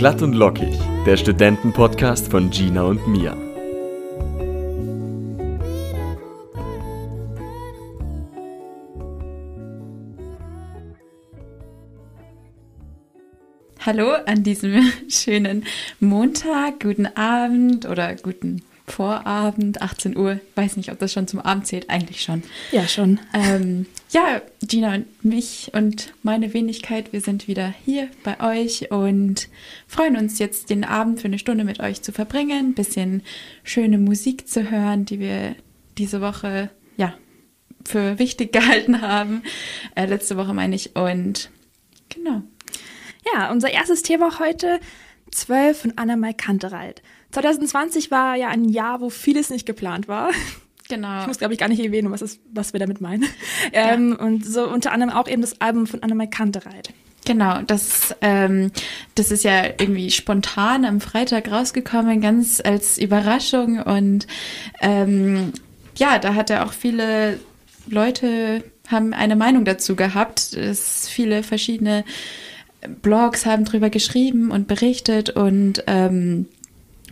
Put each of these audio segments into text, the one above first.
Glatt und lockig, der Studentenpodcast von Gina und Mia. Hallo an diesem schönen Montag, guten Abend oder guten Vorabend, 18 Uhr. Weiß nicht, ob das schon zum Abend zählt. Eigentlich schon. Ja, schon. Ähm, ja, Gina und mich und meine Wenigkeit, wir sind wieder hier bei euch und freuen uns jetzt den Abend für eine Stunde mit euch zu verbringen, ein bisschen schöne Musik zu hören, die wir diese Woche ja für wichtig gehalten haben. Äh, letzte Woche meine ich und genau. Ja, unser erstes Thema heute, 12 von Anna-Mai Kantereit. 2020 war ja ein Jahr, wo vieles nicht geplant war. Genau. Ich muss, glaube ich, gar nicht erwähnen, was, ist, was wir damit meinen. Ja. Ähm, und so unter anderem auch eben das Album von Anna-Mai Kantereit. Genau, das, ähm, das ist ja irgendwie spontan am Freitag rausgekommen, ganz als Überraschung. Und ähm, ja, da hat er auch viele Leute haben eine Meinung dazu gehabt. Es viele verschiedene Blogs haben drüber geschrieben und berichtet und ähm,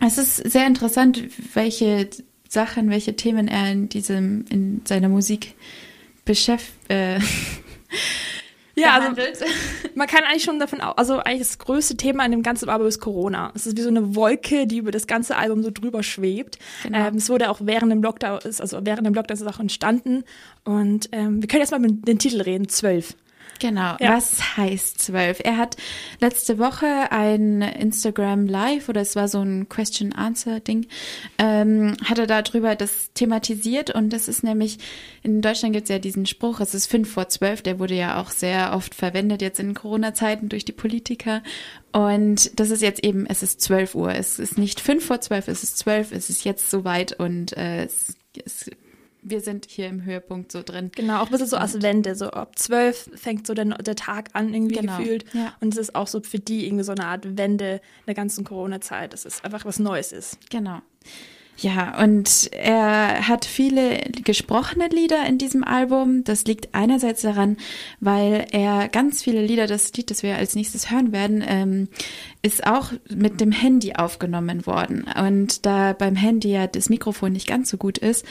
es ist sehr interessant, welche Sachen, welche Themen er in diesem, in seiner Musik beschäftigt. Äh, ja, also man kann eigentlich schon davon aus, also eigentlich das größte Thema in dem ganzen Album ist Corona. Es ist wie so eine Wolke, die über das ganze Album so drüber schwebt. Genau. Ähm, es wurde auch während dem Lockdown, also während dem Lockdown ist es auch entstanden. Und ähm, wir können jetzt mal mit dem Titel reden, zwölf. Genau. Ja. Was heißt zwölf? Er hat letzte Woche ein Instagram Live oder es war so ein Question-Answer-Ding, ähm, hat er darüber das thematisiert und das ist nämlich, in Deutschland gibt es ja diesen Spruch, es ist fünf vor zwölf, der wurde ja auch sehr oft verwendet jetzt in Corona-Zeiten durch die Politiker und das ist jetzt eben, es ist zwölf Uhr. Es ist nicht fünf vor zwölf, es ist zwölf, es ist jetzt soweit und äh, es, es wir sind hier im Höhepunkt so drin. Genau, auch ein bisschen so als Wende. So ab zwölf fängt so der, der Tag an, irgendwie genau. gefühlt. Ja. Und es ist auch so für die irgendwie so eine Art Wende in der ganzen Corona-Zeit, dass es einfach was Neues ist. Genau. Ja, und er hat viele gesprochene Lieder in diesem Album. Das liegt einerseits daran, weil er ganz viele Lieder, das Lied, das wir als nächstes hören werden, ähm, ist auch mit dem Handy aufgenommen worden. Und da beim Handy ja das Mikrofon nicht ganz so gut ist,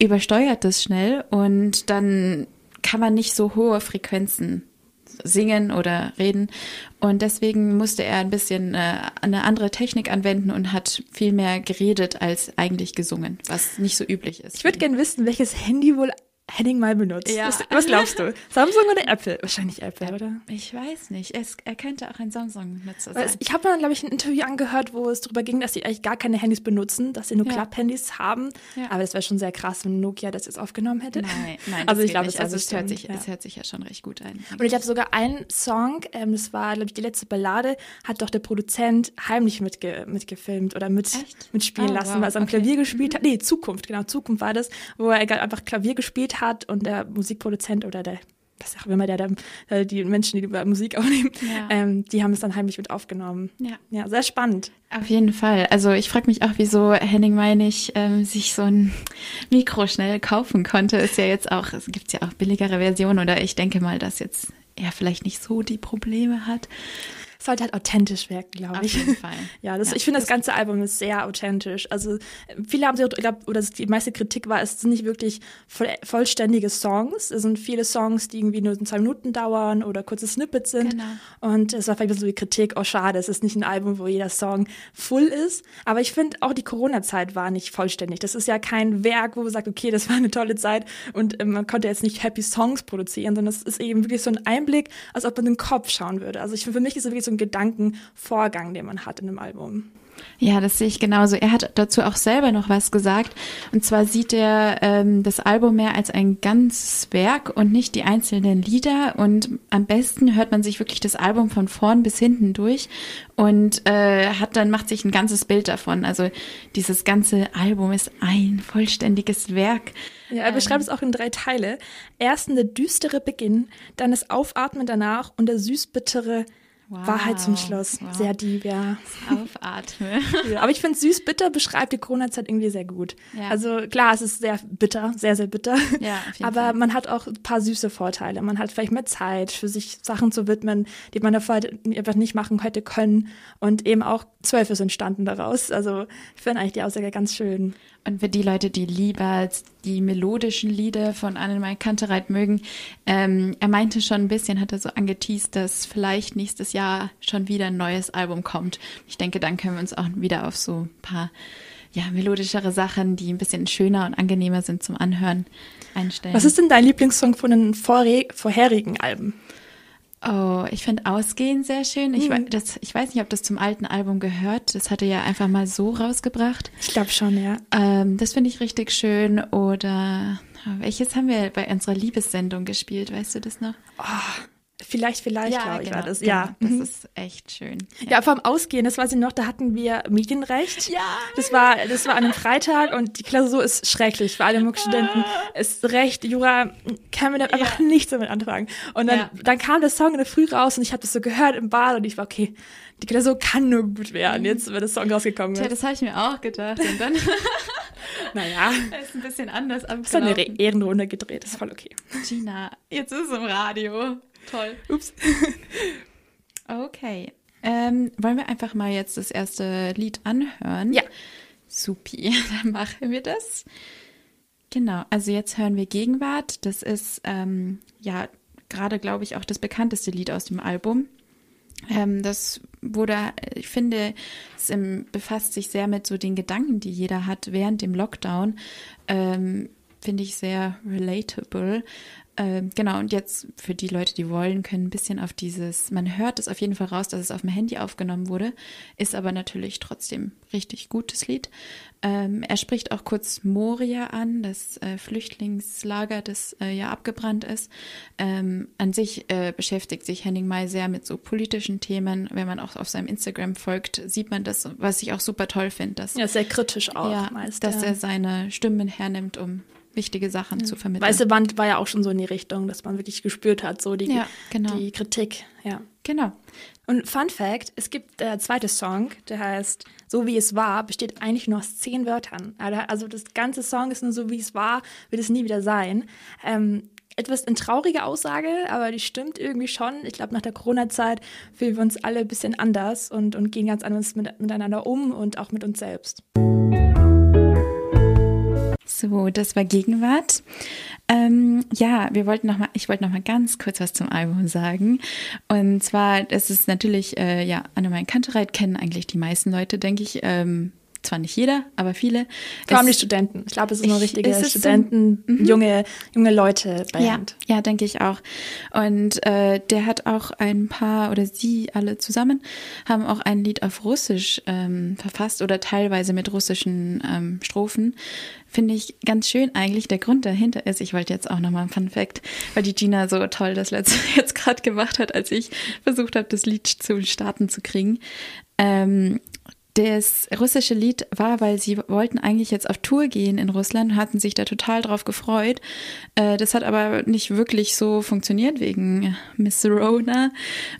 übersteuert das schnell und dann kann man nicht so hohe Frequenzen singen oder reden. Und deswegen musste er ein bisschen äh, eine andere Technik anwenden und hat viel mehr geredet als eigentlich gesungen, was nicht so üblich ist. Ich würde gerne wissen, welches Handy wohl Henning mal benutzt. Ja. Was, was, glaubst du? Samsung oder Apple? Wahrscheinlich Apple, oder? Ich weiß nicht. Es, er könnte auch ein Samsung-Nutzer sein. Ich habe mal, glaube ich, ein Interview angehört, wo es darüber ging, dass sie eigentlich gar keine Handys benutzen, dass sie nur ja. Klapp-Handys haben. Ja. Aber es wäre schon sehr krass, wenn Nokia das jetzt aufgenommen hätte. Nein, nein. Also ich glaube, es, also es, hört sich, ja. es hört sich ja schon recht gut an. Und ich habe sogar einen Song, ähm, das war, glaube ich, die letzte Ballade, hat doch der Produzent heimlich mitge mitgefilmt oder mit, mitspielen oh, lassen, wow. weil er am okay. Klavier gespielt mhm. hat. Nee, Zukunft, genau, Zukunft war das, wo er einfach Klavier gespielt hat und der Musikproduzent oder der was auch immer, der, der, die Menschen, die über Musik aufnehmen, ja. ähm, die haben es dann heimlich mit aufgenommen. Ja. ja, sehr spannend. Auf jeden Fall. Also ich frage mich auch, wieso Henning Meinig ähm, sich so ein Mikro schnell kaufen konnte. Ist ja jetzt auch, es gibt ja auch billigere Versionen oder ich denke mal, dass jetzt er vielleicht nicht so die Probleme hat sollte halt authentisch wirken, glaube ich. Auf jeden Fall. ja, das, ja, ich finde, das ganze Album ist sehr authentisch. Also viele haben sich, ich glaube, oder die meiste Kritik war, es sind nicht wirklich voll, vollständige Songs. Es sind viele Songs, die irgendwie nur zwei Minuten dauern oder kurze Snippets sind. Genau. Und es war vielleicht so die Kritik, oh schade, es ist nicht ein Album, wo jeder Song full ist. Aber ich finde, auch die Corona-Zeit war nicht vollständig. Das ist ja kein Werk, wo man sagt, okay, das war eine tolle Zeit und äh, man konnte jetzt nicht Happy Songs produzieren, sondern es ist eben wirklich so ein Einblick, als ob man in den Kopf schauen würde. Also ich, für mich ist es wirklich so ein Gedankenvorgang, den man hat in einem Album. Ja, das sehe ich genauso. Er hat dazu auch selber noch was gesagt. Und zwar sieht er ähm, das Album mehr als ein ganzes Werk und nicht die einzelnen Lieder. Und am besten hört man sich wirklich das Album von vorn bis hinten durch und äh, hat dann macht sich ein ganzes Bild davon. Also dieses ganze Album ist ein vollständiges Werk. Ja, er beschreibt ähm, es auch in drei Teile. Erst der düstere Beginn, dann das Aufatmen danach und der süßbittere Wow. Wahrheit zum Schluss. Wow. Sehr deep, ja. Aufatme. ja. Aber ich finde süß-bitter beschreibt die Corona-Zeit irgendwie sehr gut. Ja. Also klar, es ist sehr bitter, sehr, sehr bitter. Ja, Aber Fall. man hat auch ein paar süße Vorteile. Man hat vielleicht mehr Zeit, für sich Sachen zu widmen, die man davor einfach nicht machen hätte können. Und eben auch zwölf ist entstanden daraus. Also ich finde eigentlich die Aussage ganz schön. Und für die Leute, die lieber die melodischen Lieder von Annemai Kantereit mögen, ähm, er meinte schon ein bisschen, hat er so angeteased, dass vielleicht nächstes Jahr schon wieder ein neues Album kommt. Ich denke, dann können wir uns auch wieder auf so ein paar ja, melodischere Sachen, die ein bisschen schöner und angenehmer sind zum Anhören, einstellen. Was ist denn dein Lieblingssong von den vorhe- vorherigen Alben? Oh, ich finde Ausgehen sehr schön. Ich, wei- das, ich weiß nicht, ob das zum alten Album gehört. Das hatte er einfach mal so rausgebracht. Ich glaube schon, ja. Ähm, das finde ich richtig schön. Oder welches haben wir bei unserer Liebessendung gespielt? Weißt du das noch? Vielleicht, vielleicht, glaube ich, war das. genau. Ja. Das Mhm. ist echt schön. Ja, vom Ausgehen, das weiß ich noch, da hatten wir Medienrecht. Ja. Das war, das war an einem Freitag und die Klausur ist schrecklich für alle Muckstudenten. Ist Recht, Jura, kann man da einfach nichts damit anfangen. Und dann, Ja. dann kam der Song in der Früh raus und ich habe das so gehört im Bad und ich war, okay, die Klausur kann nur gut werden, jetzt, wenn der Song rausgekommen Tja, ist. das habe ich mir auch gedacht. Und dann Naja, ist ein bisschen anders ist dann eine abgelaufen. Re- Ehrenrunde gedreht, ist voll okay. Gina, jetzt ist es im Radio. Toll. Ups. Okay. Ähm, wollen wir einfach mal jetzt das erste Lied anhören? Ja. Supi, dann machen wir das. Genau, also jetzt hören wir Gegenwart. Das ist ähm, ja gerade, glaube ich, auch das bekannteste Lied aus dem Album. Ähm, das wurde, ich finde, es befasst sich sehr mit so den Gedanken, die jeder hat während dem Lockdown. Ähm, finde ich sehr relatable. Ähm, genau, und jetzt für die Leute, die wollen, können ein bisschen auf dieses, man hört es auf jeden Fall raus, dass es auf dem Handy aufgenommen wurde, ist aber natürlich trotzdem richtig gutes Lied. Ähm, er spricht auch kurz Moria an, das äh, Flüchtlingslager, das äh, ja abgebrannt ist. Ähm, an sich äh, beschäftigt sich Henning May sehr mit so politischen Themen. Wenn man auch auf seinem Instagram folgt, sieht man das, was ich auch super toll finde, dass, Ja, sehr kritisch auch ja, meist. dass ja. er seine Stimmen hernimmt, um wichtige Sachen zu vermitteln. Weiße Wand war ja auch schon so in die Richtung, dass man wirklich gespürt hat, so die, Ja, genau. die Kritik, ja. Genau. Und Fun Fact, es gibt der zweite Song, der heißt So wie es war, besteht eigentlich nur aus zehn Wörtern. Also das ganze Song ist nur so wie es war, wird es nie wieder sein. Ähm, etwas eine traurige Aussage, aber die stimmt irgendwie schon. Ich glaube, nach der Corona-Zeit fühlen wir uns alle ein bisschen anders und, und gehen ganz anders mit, miteinander um und auch mit uns selbst. So, das war Gegenwart. Ähm, ja, wir wollten noch mal, ich wollte noch mal ganz kurz was zum Album sagen. Und zwar, das ist natürlich, äh, ja, Annemai Kantereit kennen eigentlich die meisten Leute, denke ich. Ähm, zwar nicht jeder, aber viele. Vor allem die Studenten. Ich glaube, es ist eine Ich- richtige ist so- Studenten, junge, junge Leute Ja, Band. ja, denke ich auch. Und äh, der hat auch ein paar, oder sie alle zusammen, haben auch ein Lied auf Russisch ähm, verfasst oder teilweise mit russischen ähm, Strophen. Finde ich ganz schön eigentlich. Der Grund dahinter ist, ich wollte jetzt auch nochmal ein Fun Fact, weil die Gina so toll das letzte jetzt gerade gemacht hat, als ich versucht habe, das Lied zu starten zu kriegen. Ähm, das russische Lied war, weil sie wollten eigentlich jetzt auf Tour gehen in Russland, hatten sich da total drauf gefreut. Äh, das hat aber nicht wirklich so funktioniert wegen Miss Rona.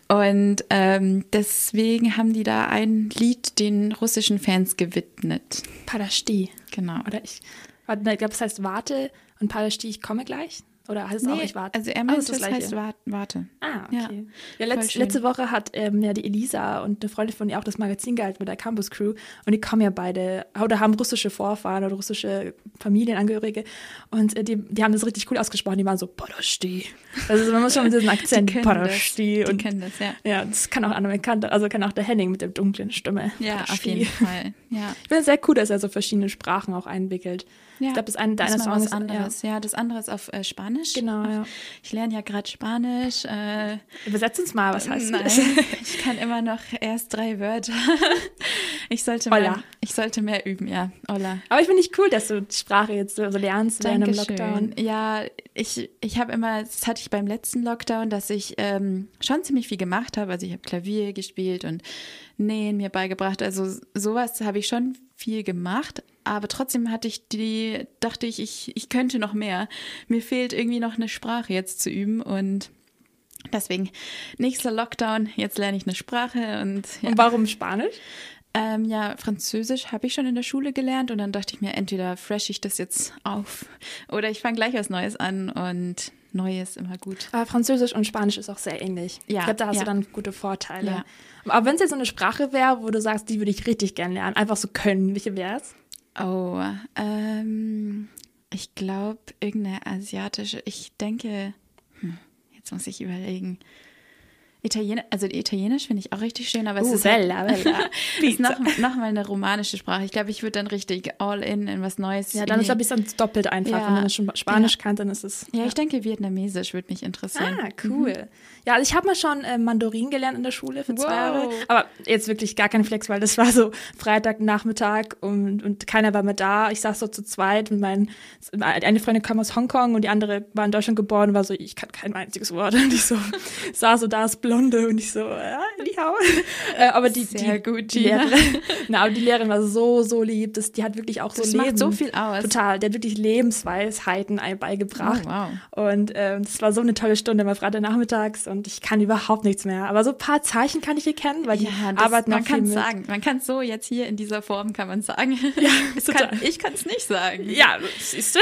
Und ähm, deswegen haben die da ein Lied den russischen Fans gewidmet. Padashti. Genau. Oder ich, ich glaube, es heißt Warte und Padashti, ich komme gleich. Oder heißt es auch ich warte? also er meint, das ist das, das heißt Wa- Warte. Ah, Ja, okay. Ja, voll letz, schön. letzte Woche hat ähm, ja die Elisa und eine Freundin von ihr auch das Magazin gehalten mit der Campus Crew und die kommen ja beide oder haben russische Vorfahren oder russische Familienangehörige und äh, die, die haben das richtig cool ausgesprochen. Die waren so Podashti. Also man muss schon mit diesem Akzent Podashti das. Die und kennen das, ja. ja, das kann auch Kante, also kann auch der Henning mit der dunklen Stimme. Ja, auf Podashti. jeden Fall. Ja. Ich finde es sehr cool, dass er so verschiedene Sprachen auch einwickelt. Ja, Ich glaube, das ist ein das deiner Songs. was anderes. Ja. das andere ist auf äh, Spanisch. Genau, ja. Ich lerne ja gerade Spanisch. Äh, Übersetz uns mal, was heißt Nein, das? ich kann immer noch erst drei Wörter. Ich sollte, Hola. mal, ich sollte mehr üben, ja. Hola. Aber ich finde nicht cool, dass du die Sprache jetzt so lernst während dem Lockdown. Ja, ich, ich habe immer, das hatte ich beim letzten Lockdown, dass ich ähm, schon ziemlich viel gemacht habe. Also ich habe Klavier gespielt und Nähen mir beigebracht. Also sowas habe ich schon viel gemacht. Aber trotzdem hatte ich die, dachte ich, ich, ich könnte noch mehr. Mir fehlt irgendwie noch eine Sprache jetzt zu üben und Deswegen, nächster Lockdown, jetzt lerne ich eine Sprache und ja. Und warum Spanisch? Ähm, ja, Französisch habe ich schon in der Schule gelernt und dann dachte ich mir, entweder fresh ich das jetzt auf oder ich fange gleich was Neues an und Neues immer gut. Aber Französisch und Spanisch ist auch sehr ähnlich. Ja, ich glaube, da hast ja. du dann gute Vorteile. Ja. Aber wenn es jetzt so eine Sprache wäre, wo du sagst, die würde ich richtig gern lernen, einfach so können, welche wäre es? Oh, ähm, ich glaube, irgendeine asiatische, ich denke, hm, jetzt muss ich überlegen. Italienisch, also Italienisch finde ich auch richtig schön, aber es Uh, ist, halt, bella, bella. ist noch, noch mal eine romanische Sprache. Ich glaube, ich würde dann richtig all in in was Neues. Ja, dann ist glaube ich dann doppelt einfach. Ja. Wenn man schon Spanisch kann, dann ist es. ja, ich denke, Vietnamesisch würde mich interessieren. Ah, cool. Ja, also ich habe mal schon äh, Mandarin gelernt in der Schule für zwei Wow. Jahre. Aber jetzt wirklich gar kein Flex, weil das war so Freitagnachmittag und, und keiner war mehr da. Ich saß so zu zweit mit meinen, eine Freundin kam aus Hongkong und die andere war in Deutschland geboren und war so, ich kann kein einziges Wort. Und ich so, saß so da als Blonde und ich so, ja, die Hau. Äh, aber die, Sehr die, gut, die. Lehrerin, na, aber die Lehrerin war so, so lieb. Das, die hat wirklich auch Das so macht Leben. so viel aus. Total. Der hat wirklich Lebensweisheiten beigebracht. Oh, wow. Und ähm, das war so eine tolle Stunde, mal Freitagnachmittags und ich kann überhaupt nichts mehr. Aber so ein paar Zeichen kann ich erkennen, weil die Ja, das, arbeiten man kann es sagen. Man kann es so jetzt hier in dieser Form kann man sagen. Ja, es kann, ich kann es nicht sagen. Ja, siehst du?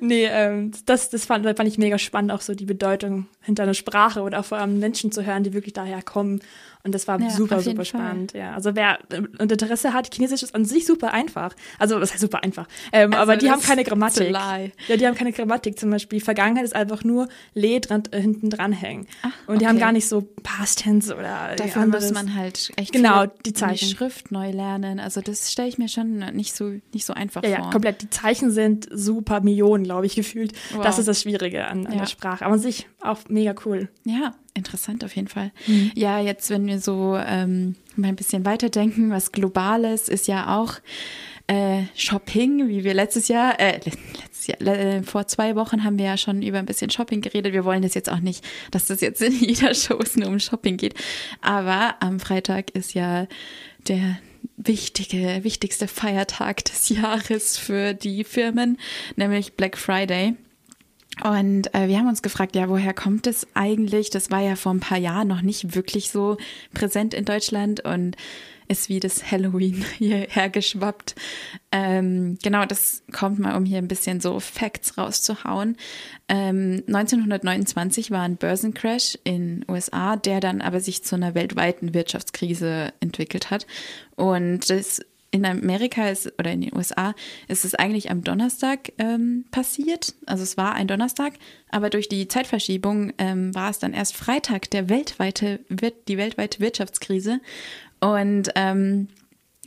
nee, ähm, das, das fand, fand ich mega spannend, auch so die Bedeutung hinter einer Sprache oder vor allem Menschen zu hören, die wirklich daher kommen. Und das war Ja, super, super Fall. spannend. Ja, also wer äh, Interesse hat, Chinesisch ist an sich super einfach. Also, was heißt super einfach? Ähm, Also aber die das haben keine ist Grammatik. Ja, die haben keine Grammatik. Zum Beispiel Vergangenheit ist einfach nur le dran, äh, hinten dranhängen. Und die okay. haben gar nicht so Past Tense oder Dafür muss man halt echt Genau, die Zeichen. Schrift neu lernen. Also das stelle ich mir schon nicht so nicht so einfach Ja, vor. ja, komplett. Die Zeichen sind super Millionen, glaube ich, gefühlt. Wow. Das ist das Schwierige an, an Ja. der Sprache. Aber an sich auch mega cool. Ja, interessant auf jeden Fall. Mhm. Ja, jetzt, wenn wir so ähm, mal ein bisschen weiterdenken, was Globales ist ja auch äh, Shopping, wie wir letztes Jahr, äh, le- letztes Jahr, le- vor zwei Wochen haben wir ja schon über ein bisschen Shopping geredet. Wir wollen das jetzt auch nicht, dass das jetzt in jeder Show nur um Shopping geht. Aber am Freitag ist ja der wichtige, wichtigste Feiertag des Jahres für die Firmen, nämlich Black Friday. Und äh, wir haben uns gefragt, ja, woher kommt es eigentlich? Das war ja vor ein paar Jahren noch nicht wirklich so präsent in Deutschland und ist wie das Halloween hierher geschwappt. Ähm, genau, das kommt mal, um hier ein bisschen so Facts rauszuhauen. Ähm, 1929 war ein Börsencrash in USA, der dann aber sich zu einer weltweiten Wirtschaftskrise entwickelt hat. Und das in Amerika ist, oder in den USA ist es eigentlich am Donnerstag ähm, passiert. Also es war ein Donnerstag, aber durch die Zeitverschiebung ähm, war es dann erst Freitag der weltweite, die weltweite Wirtschaftskrise. Und ähm,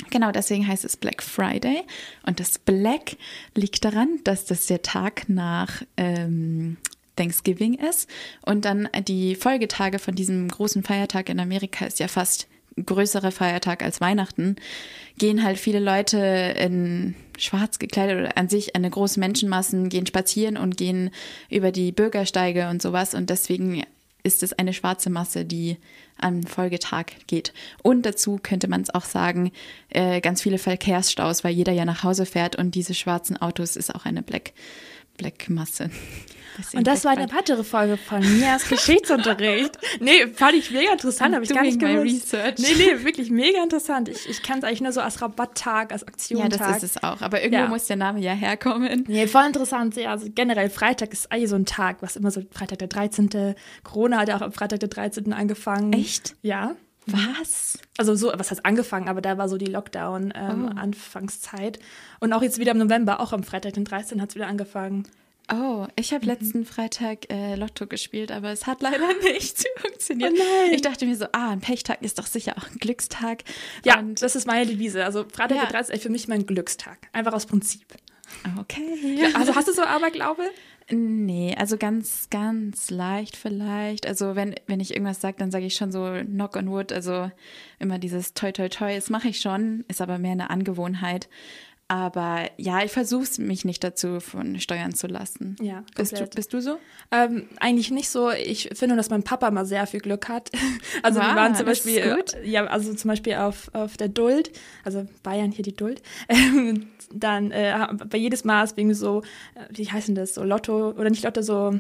Genau, deswegen heißt es Black Friday. Und das Black liegt daran, dass das der Tag nach ähm, Thanksgiving ist. Und dann die Folgetage von diesem großen Feiertag in Amerika ist ja fast ein größerer Feiertag als Weihnachten. Gehen halt viele Leute in schwarz gekleidet oder an sich eine große Menschenmassen, gehen spazieren und gehen über die Bürgersteige und sowas. Und deswegen ist es eine schwarze Masse, die am Folgetag geht. Und dazu könnte man es auch sagen, äh, ganz viele Verkehrsstaus, weil jeder ja nach Hause fährt und diese schwarzen Autos ist auch eine Black, Black Masse. Und das war eine weitere Folge von Mias Geschichtsunterricht. Nee, fand ich mega interessant, habe ich gar nicht gewusst. research. Nee, nee, wirklich mega interessant. Ich, ich kann es eigentlich nur so als Rabatttag, als Ja, Aktionstag. das ist es auch. Aber irgendwo Ja. muss der Name ja herkommen. Nee, voll interessant. Ja, also generell Freitag ist eigentlich so ein Tag, was immer so Freitag der 13. Corona hat ja auch am Freitag der 13. angefangen. Echt? Ja. Was? Also so, was heißt angefangen, aber da war so die Lockdown-Anfangszeit. Oh. Und auch jetzt wieder im November, auch am Freitag den 13. hat es wieder angefangen. Oh, ich Mhm. habe letzten Freitag äh, Lotto gespielt, aber es hat leider nicht funktioniert. Oh nein. Ich dachte mir so, ah, ein Pechtag ist doch sicher auch ein Glückstag. Ja, Und, das ist meine Devise. Also Freitag Ja. der 13. ist für mich mein Glückstag. Einfach aus Prinzip. okay. Also hast du so Aberglaube? Nee, also ganz, ganz leicht vielleicht. Also wenn, wenn ich irgendwas sage, dann sage ich schon so Knock on Wood, also immer dieses Toi Toi Toi, das mache ich schon, ist aber mehr eine Angewohnheit. Aber ja, ich versuche es mich nicht dazu von steuern zu lassen. Ja, Bist du, bist du so? Ähm, eigentlich nicht so. Ich finde, dass mein Papa mal sehr viel Glück hat. Also wir Wow, waren zum das ist Beispiel, ja, also zum Beispiel auf, auf der Duld, also Bayern hier die Duld. Ähm, dann äh, bei jedes Mal ist irgendwie so, äh, wie heißt denn das, so Lotto oder nicht Lotto, so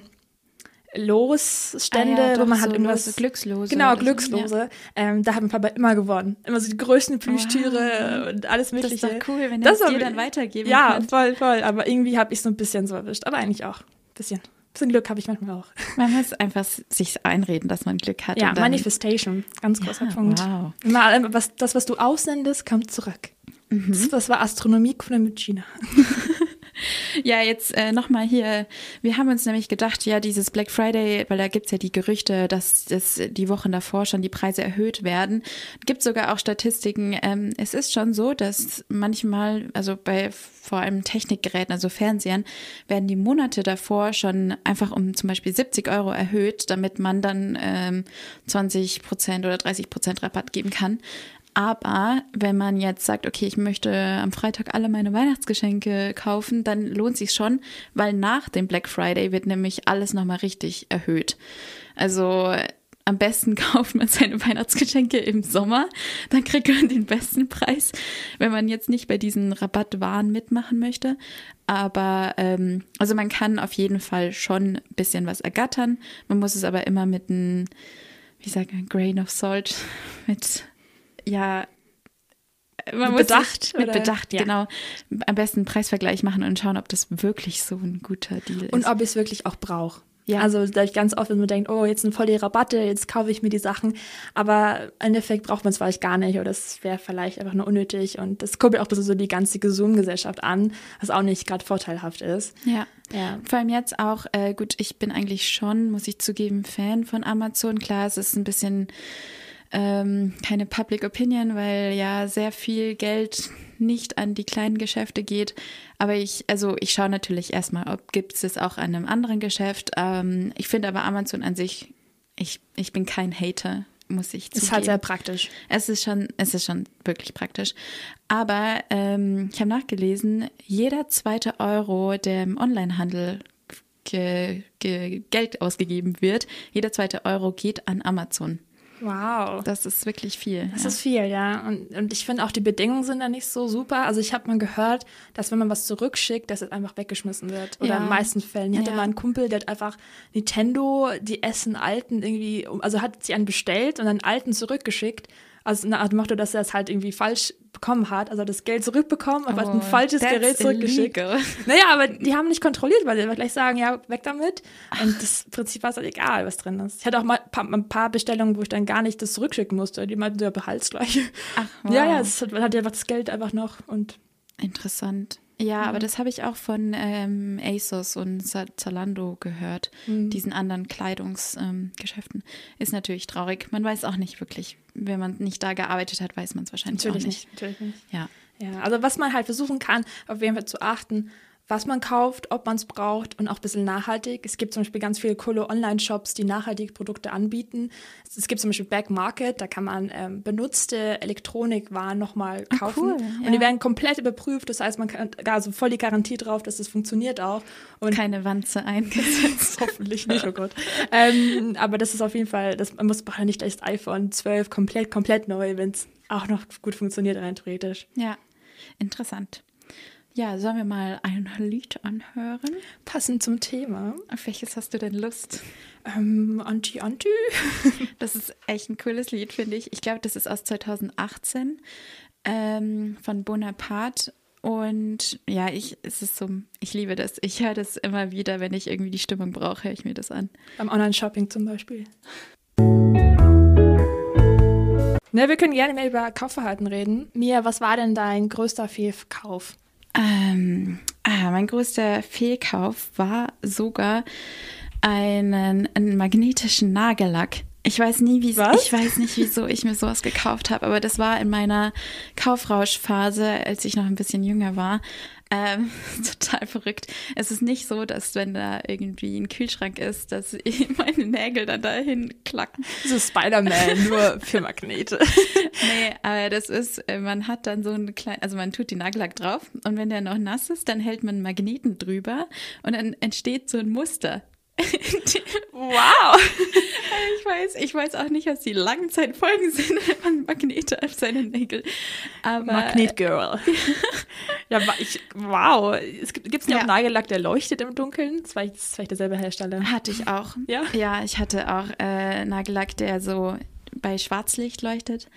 Losstände, Ah ja, wo man hat so irgendwas. Lose, Glückslose Genau, Glückslose. Ähm, da haben Papa immer gewonnen. Immer so die größten Plüschtiere und alles Das Mögliche. ist doch cool, wenn Das dir dann weitergeben Ja, kann. voll, voll. Aber irgendwie habe ich so ein bisschen so erwischt. Aber eigentlich auch. Bisschen. Bisschen Glück habe ich manchmal auch. Man muss einfach sich einreden, dass man Glück hat. Ja, Manifestation. Ganz großer Ja, Punkt. wow. Immer, ähm, was, das, was du aussendest, kommt zurück. Mhm. Das, das war Astronomiekunde mit Gina. Ja, jetzt äh, nochmal hier. Wir haben uns nämlich gedacht, ja, dieses Black Friday, weil da gibt's ja die Gerüchte, dass, dass die Wochen davor schon die Preise erhöht werden. Gibt sogar auch Statistiken. Ähm, es ist schon so, dass manchmal, also bei vor allem Technikgeräten, also Fernsehern, werden die Monate davor schon einfach um zum Beispiel 70 Euro erhöht, damit man dann ähm, 20 Prozent oder 30 Prozent Rabatt geben kann. Aber wenn man jetzt sagt, okay, ich möchte am Freitag alle meine Weihnachtsgeschenke kaufen, dann lohnt sich schon, weil nach dem Black Friday wird nämlich alles nochmal richtig erhöht. Also am besten kauft man seine Weihnachtsgeschenke im Sommer, dann kriegt man den besten Preis, wenn man jetzt nicht bei diesen Rabattwaren mitmachen möchte. Aber ähm, also man kann auf jeden Fall schon ein bisschen was ergattern. Man muss es aber immer mit einem, wie sagt Grain of Salt, mit ja, man Mit muss Bedacht, sich- mit? Bedacht, Ja. genau. Am besten einen Preisvergleich machen und schauen, ob das wirklich so ein guter Deal ist. Und ob ich es wirklich auch brauche. Ja. Also da ich ganz oft, wenn man denkt, oh, jetzt sind voll die Rabatte, jetzt kaufe ich mir die Sachen. Aber im Endeffekt braucht man es vielleicht gar nicht oder es wäre vielleicht einfach nur unnötig. Und das kurbelt auch ein bisschen so die ganze Konsumgesellschaft an, was auch nicht gerade vorteilhaft ist. ja. Ja. Vor allem jetzt auch, äh, gut, ich bin eigentlich schon, muss ich zugeben, Fan von Amazon. Klar, es ist ein bisschen ähm, keine Public Opinion, weil ja sehr viel Geld nicht an die kleinen Geschäfte geht. Aber ich, also ich schaue natürlich erstmal, ob gibt es das auch an einem anderen Geschäft. Ähm, ich finde aber Amazon an sich, ich, ich bin kein Hater, muss ich zugeben. Ist halt sehr praktisch. Es ist schon, es ist schon wirklich praktisch. Aber ähm, ich habe nachgelesen, jeder zweite Euro, der im Onlinehandel ge, ge, Geld ausgegeben wird, jeder zweite Euro geht an Amazon. Wow. Das ist wirklich viel. Das ja. ist viel, ja. Und, und ich finde auch, die Bedingungen sind da nicht so super. Also ich habe mal gehört, dass wenn man was zurückschickt, dass es einfach weggeschmissen wird. Oder Ja. in den meisten Fällen. Ich hatte Ja. mal einen Kumpel, der hat einfach Nintendo, die Essen alten irgendwie, also hat sie einen bestellt und einen alten zurückgeschickt. Also nach dem Motto, dass er es halt irgendwie falsch bekommen hat. Also das Geld zurückbekommen, aber hat ein Oh, falsches Gerät zurückgeschickt. illegal. Naja, aber die haben nicht kontrolliert, weil die einfach gleich sagen, ja, weg damit. Und das Prinzip war es halt egal, was drin ist. Ich hatte auch mal ein paar, Bestellungen, wo ich dann gar nicht das zurückschicken musste. Die meinten, ja, behalt's gleich. Ach, wow. Ja, ja, es hat, hat ja einfach das Geld einfach noch und Interessant. Ja, aber das habe ich auch von ähm, ASOS und Za- Zalando gehört, diesen anderen Kleidungsgeschäften. Ähm. Ist natürlich traurig. Man weiß auch nicht wirklich, wenn man nicht da gearbeitet hat, weiß man es wahrscheinlich natürlich auch nicht. nicht. Natürlich nicht. Ja. Ja, also was man halt versuchen kann, auf jeden Fall zu achten, was man kauft, ob man es braucht und auch ein bisschen nachhaltig. Es gibt zum Beispiel ganz viele coole Online-Shops, die nachhaltige Produkte anbieten. Es, gibt zum Beispiel Back Market, da kann man ähm, benutzte Elektronikwaren nochmal Ah, kaufen. cool, Und ja. die werden komplett überprüft, das heißt, man kann also voll die Garantie drauf, dass das funktioniert auch. Und Keine Wanze eingesetzt. Hoffentlich nicht, oh Gott. ähm, aber das ist auf jeden Fall, das, man muss nicht das iPhone 12 komplett, komplett neu, wenn es auch noch gut funktioniert, rein theoretisch. ja, interessant. Ja, sollen wir mal ein Lied anhören? Passend zum Thema. Auf welches hast du denn Lust? Ähm, Anti, Anti. Das ist echt ein cooles Lied, finde ich. Ich glaube, das ist aus 2018 ähm, von Bonaparte. Und ja, ich, es ist so, ich liebe das. Ich höre das immer wieder, wenn ich irgendwie die Stimmung brauche, höre ich mir das an. Beim Online-Shopping zum Beispiel. Ne, wir können gerne mehr über Kaufverhalten reden. Mia, was war denn dein größter Fehlkauf? Ähm, ah, mein größter Fehlkauf war sogar einen, einen magnetischen Nagellack. Ich weiß nie, wie ich weiß nicht, wieso ich mir sowas gekauft habe, aber das war in meiner Kaufrauschphase, als ich noch ein bisschen jünger war. Ähm, total verrückt. Es ist nicht so, dass wenn da irgendwie ein Kühlschrank ist, dass meine Nägel dann dahin klacken. So Spider-Man, nur für Magnete. Nee, aber das ist, äh, man hat dann so einen kleinen, also man tut die Nagellack drauf und wenn der noch nass ist, dann hält man einen Magneten drüber und dann entsteht so ein Muster. Wow. Ich war weiß, ich weiß auch nicht, was die Langzeitfolgen sind, wenn man Magnete auf seine Nägel. Aber Magnetgirl. ja, ich, wow. Es gibt gibt's Ja. auch Nagellack, der leuchtet im Dunkeln? Das war, das ist vielleicht derselbe Hersteller. hatte ich auch. Ja? Ja, ich hatte auch äh, Nagellack, der so bei Schwarzlicht leuchtet.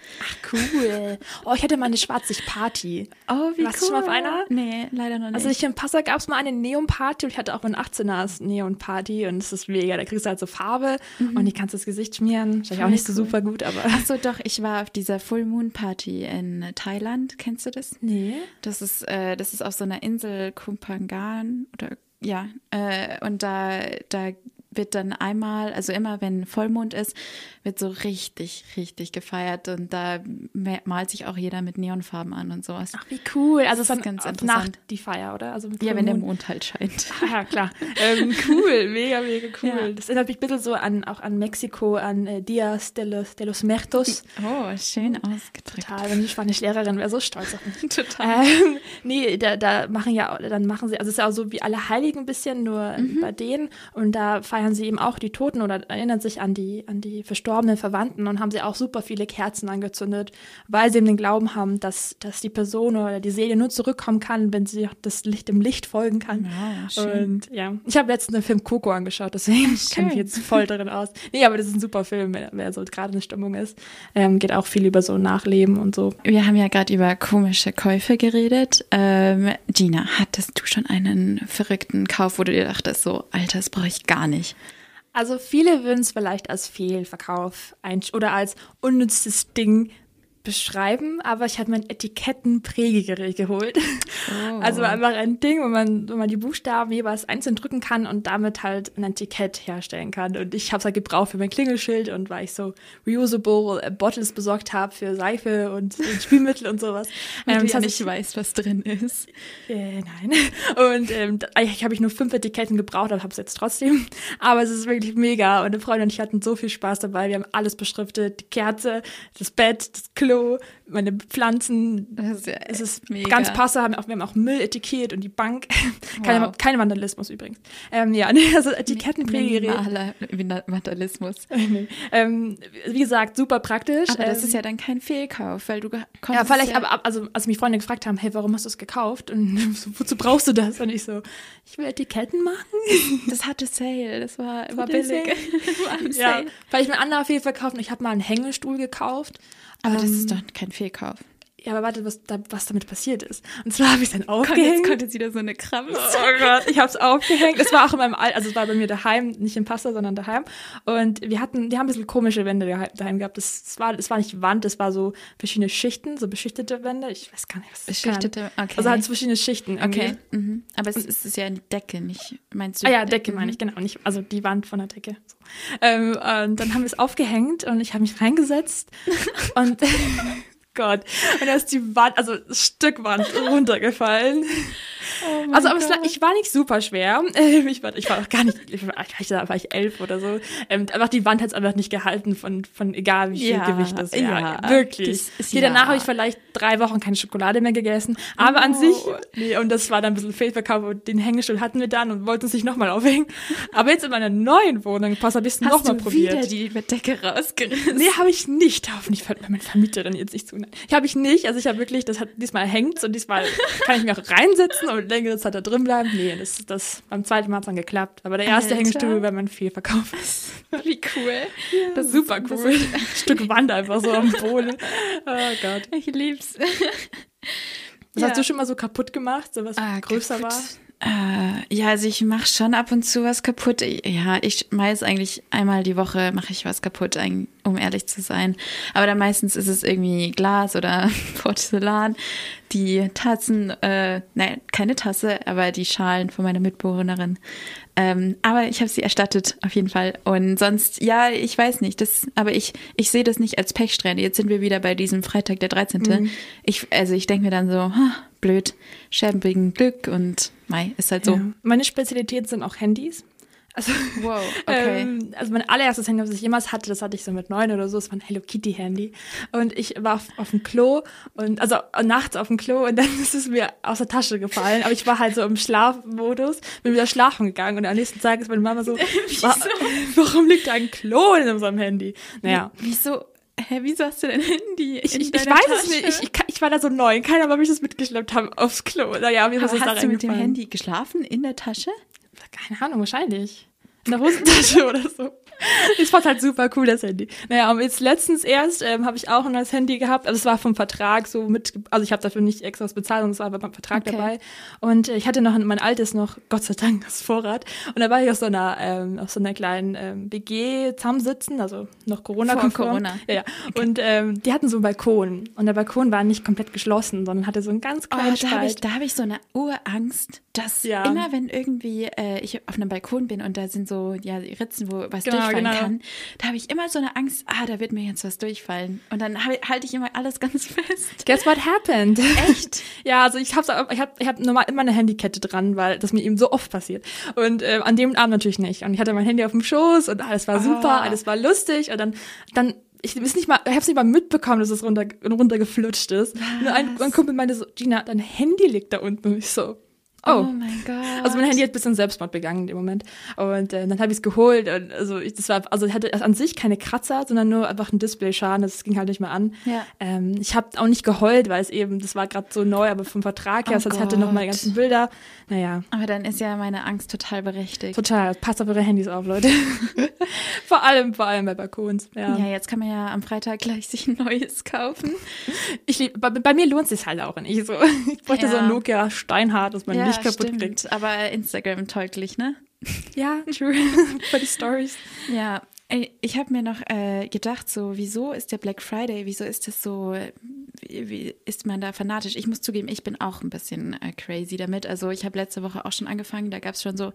Cool. Oh, ich hatte mal eine Schwarzlicht-Party. Oh, wie Warst du schon mal auf einer? Nee, leider noch nicht. Also hier in Passau gab es mal eine Neon-Party und ich hatte auch mein 18er Neon-Party und es ist mega. Da kriegst du halt so Farbe und die kannst ins Gesicht schmieren. Wahrscheinlich auch nicht so cool. super gut, aber. Ach so, doch, ich war auf dieser Full Moon Party in Thailand. Kennst du das? Nee. Das ist, äh, das ist auf so einer Insel Kumpangan oder ja, äh, und da, da wird dann einmal, also immer wenn Vollmond ist, wird so richtig, richtig gefeiert und da ma- malt sich auch jeder mit Neonfarben an und sowas. Ach, wie cool. Also es ist ganz interessant. die Feier, oder? Also ja, wenn der. Mond halt scheint. Ah, ja, klar. Ähm, cool, mega, mega cool. Ja. Das erinnert mich ein bisschen so an, auch an Mexiko, an äh, Dias de los, de los Muertos. Oh, schön ausgedrückt. Total, wenn die Spanischlehrerin wäre so stolz auf mich. Total. Ähm, nee, da, da machen ja, dann machen sie, also es ist ja auch so wie alle Heiligen ein bisschen, nur Mhm. bei denen. Und da feiern sie eben auch die Toten oder erinnern sich an die, an die verstorbenen Verwandten und haben sie auch super viele Kerzen angezündet, weil sie eben den Glauben haben, dass, dass die Person oder die Seele nur zurückkommen kann, wenn sie das Licht dem Licht folgen kann. Schön. Und ja, ich habe letztens den Film Coco angeschaut, deswegen kenne ich jetzt voll darin aus. Nee, aber das ist ein super Film, wer, wer so gerade in Stimmung ist. Ähm, geht auch viel über so Nachleben und so. Wir haben ja gerade über komische Käufe geredet. Ähm, Gina, hattest du schon einen verrückten Kauf, wo du dir dachtest, so, Alter, das brauche ich gar nicht? Also viele würden es vielleicht als Fehlverkauf oder als unnützes Ding beschreiben, aber ich habe mein Etiketten-Prägegerät geholt. Oh. Also einfach ein Ding, wo man, wo man die Buchstaben jeweils einzeln drücken kann und damit halt ein Etikett herstellen kann. Und ich habe es halt gebraucht für mein Klingelschild und weil ich so reusable Bottles besorgt habe für Seife und, und Spülmittel und sowas. Weil Ähm, ja nicht weißt, was drin ist. äh, nein. Und ähm, eigentlich habe ich nur fünf Etiketten gebraucht, aber habe es jetzt trotzdem. Aber es ist wirklich mega. Und eine Freundin und ich hatten so viel Spaß dabei. Wir haben alles beschriftet. Die Kerze, das Bett, das Klo, jo meine Pflanzen. Ja es ist mega. ganz passend. Haben auch, wir haben auch Müll etikiert und die Bank. Keine, Wow. kein Vandalismus übrigens. Ähm, ja, nee, also Etikettenprägegerät. Minimaler Vandalismus. ähm, wie gesagt, super praktisch. Aber das Ähm, ist ja dann kein Fehlkauf, weil du ge- Ja, konntest vielleicht, ja, aber ab- also als mich Freunde gefragt haben, hey, warum hast du es gekauft? Und so, wozu brauchst du das? Und ich so, ich will Etiketten machen. das hatte Sale, das war, war billig. War Ja, Sale. vielleicht mein anderer Fehlverkauf. und Ich habe mal einen Hängestuhl gekauft. Aber das Ähm, ist doch kein Fehlkauf. Ja, aber warte, was, da, was damit passiert ist. Und zwar habe ich es dann Jetzt aufgehängt. konnte sie da so eine Krampf. Oh Gott, ich habe es aufgehängt. Es war auch in meinem Al also es war bei mir daheim, nicht in Pasta, sondern daheim. Und wir hatten, die haben ein bisschen komische Wände daheim- daheim gehabt. Das war, es war nicht Wand, es war so verschiedene Schichten, so beschichtete Wände. Ich weiß gar nicht, was das Beschichtete, kann. okay. Also halt verschiedene Schichten. irgendwie. Okay. Mhm. Aber es ist, es ist ja eine Decke, nicht? Meinst du? Ah ja, Decke meine ich, genau. Nicht, also die Wand von der Decke. So. Ähm, und dann haben wir es aufgehängt und ich habe mich reingesetzt und Gott. Und da ist die Wand, also Stück Wand runtergefallen. Oh mein Also aber Gott. war- ich war nicht super schwer. Ähm, Ich war, ich war auch gar nicht, ich war, ich, da war ich elf oder so. Ähm, einfach die Wand hat es einfach nicht gehalten von, von egal wie viel Ja, Gewicht das ja, ja, wirklich. das ist- Hier danach ja. habe ich vielleicht drei Wochen keine Schokolade mehr gegessen. Aber an sich, Oh. nee, und das war dann ein bisschen Fehlverkauf und den Hängestuhl hatten wir dann und wollten es nicht nochmal aufhängen. Aber jetzt in meiner neuen Wohnung, pass, habe ich es Hast nochmal du probiert. wieder die Decke rausgerissen? Nee, habe ich nicht. Hoffentlich fällt mir meine Vermieterin jetzt nicht zu. Ich habe ich nicht. Also ich habe wirklich, das hat diesmal hängt und diesmal kann ich mich auch reinsetzen und längere Zeit da drin bleiben. Nee, das das beim zweiten Mal hat dann geklappt. Aber der erste Alter. Hängestuhl war mein Fehlverkauf. Wie cool. Das ist super cool. Stück Wand einfach so am Boden. Oh Gott. Ich lieb's. Was Ja. hast du schon mal so kaputt gemacht, so was Ah, größer kaputt. war? Äh, ja, also ich mache schon ab und zu was kaputt. Ja, ich meist eigentlich einmal die Woche mache ich was kaputt, um ehrlich zu sein. Aber dann meistens ist es irgendwie Glas oder Porzellan. Die Tassen, äh, nein, keine Tasse, aber die Schalen von meiner Mitbewohnerin. Ähm, aber ich habe sie erstattet, auf jeden Fall. Und sonst, ja, ich weiß nicht, das, aber ich, ich sehe das nicht als Pechsträhne. Jetzt sind wir wieder bei diesem Freitag, der 13. Ich, also ich denke mir dann so, ha, blöd, Scherben wegen Glück und Mai, ist halt so. Ja. Meine Spezialität sind auch Handys. Also, Wow, okay. ähm, also mein allererstes Handy, was ich jemals hatte, das hatte ich so mit neun oder so, das war ein Hello Kitty Handy. Und ich war auf, auf dem Klo und also nachts auf dem Klo und dann ist es mir aus der Tasche gefallen. Aber ich war halt so im Schlafmodus, bin wieder schlafen gegangen und am nächsten Tag ist meine Mama so, "Wa- warum liegt da ein Klo in unserem Handy? Naja. Wieso, hä, wieso hast du dein Handy Ich, ich, ich weiß es Tasche? nicht. Ich, ich, war da so neu. Keiner hat mich das mitgeschleppt haben aufs Klo. Naja, mir ist es da hast du mit dem. Handy geschlafen in der Tasche? Keine Ahnung, wahrscheinlich. In der Hosentasche oder so. Ich fand halt super cool, das Handy. Naja, und jetzt letztens erst ähm, habe ich auch ein neues Handy gehabt. Also es war vom Vertrag so mit, also ich habe dafür nicht extra was bezahlt, sondern es war beim Vertrag Okay. dabei. Und äh, ich hatte noch mein altes noch, Gott sei Dank, das Vorrat. Und da war ich auf so einer, ähm, auf so einer kleinen ähm, WG zusammensitzen, also noch Corona-konform. Vor Corona. Ja, ja. Und ähm, die hatten so einen Balkon. Und der Balkon war nicht komplett geschlossen, sondern hatte so einen ganz Oh, kleinen da habe ich, da hab ich so eine Urangst, dass Ja. immer wenn irgendwie äh, ich auf einem Balkon bin und da sind so ja, Ritzen, wo was Genau, durchfallen genau. kann, da habe ich immer so eine Angst, ah, da wird mir jetzt was durchfallen. Und dann halte ich immer alles ganz fest. Guess what happened? Echt? Ja, also ich habe ich hab, ich hab normal immer eine Handykette dran, weil das mir eben so oft passiert. Und ähm, an dem Abend natürlich nicht. Und ich hatte mein Handy auf dem Schoß und alles war super, Ah. alles war lustig. Und dann, dann ich ist nicht mal, ich habe es nicht mal mitbekommen, dass es runter, runtergeflutscht ist. Nur ein, ein Kumpel meinte so, Gina, dein Handy liegt da unten. Und ich so, Oh, oh. mein Gott. Also mein Handy hat ein bisschen Selbstmord begangen in dem Moment. Und äh, dann habe ich es geholt. Und also ich, das war, also hatte an sich keine Kratzer, sondern nur einfach ein Displayschaden. Das ging halt nicht mehr an. Ja. Ähm, ich habe auch nicht geheult, weil es eben, das war gerade so neu, aber vom Vertrag her, Oh das heißt, ich hatte noch meine ganzen Bilder. Naja, Aber dann ist ja meine Angst total berechtigt. total. Passt auf eure Handys auf, Leute. vor allem, vor allem bei Balkons. Ja. Ja, jetzt kann man ja am Freitag gleich sich ein neues kaufen. Ich lieb, bei, bei mir lohnt es sich halt auch nicht. So, ich bräuchte Ja. so ein Nokia Steinhart, das man ja, nicht kaputt stimmt. kriegt. Aber Instagram täuglich, ne? Ja, true. Für die Stories. Ja, ich habe mir noch äh, gedacht, so, wieso ist der Black Friday, wieso ist das so, wie, wie ist man da fanatisch? Ich muss zugeben, ich bin auch ein bisschen äh, crazy damit. Also ich habe letzte Woche auch schon angefangen, da gab es schon so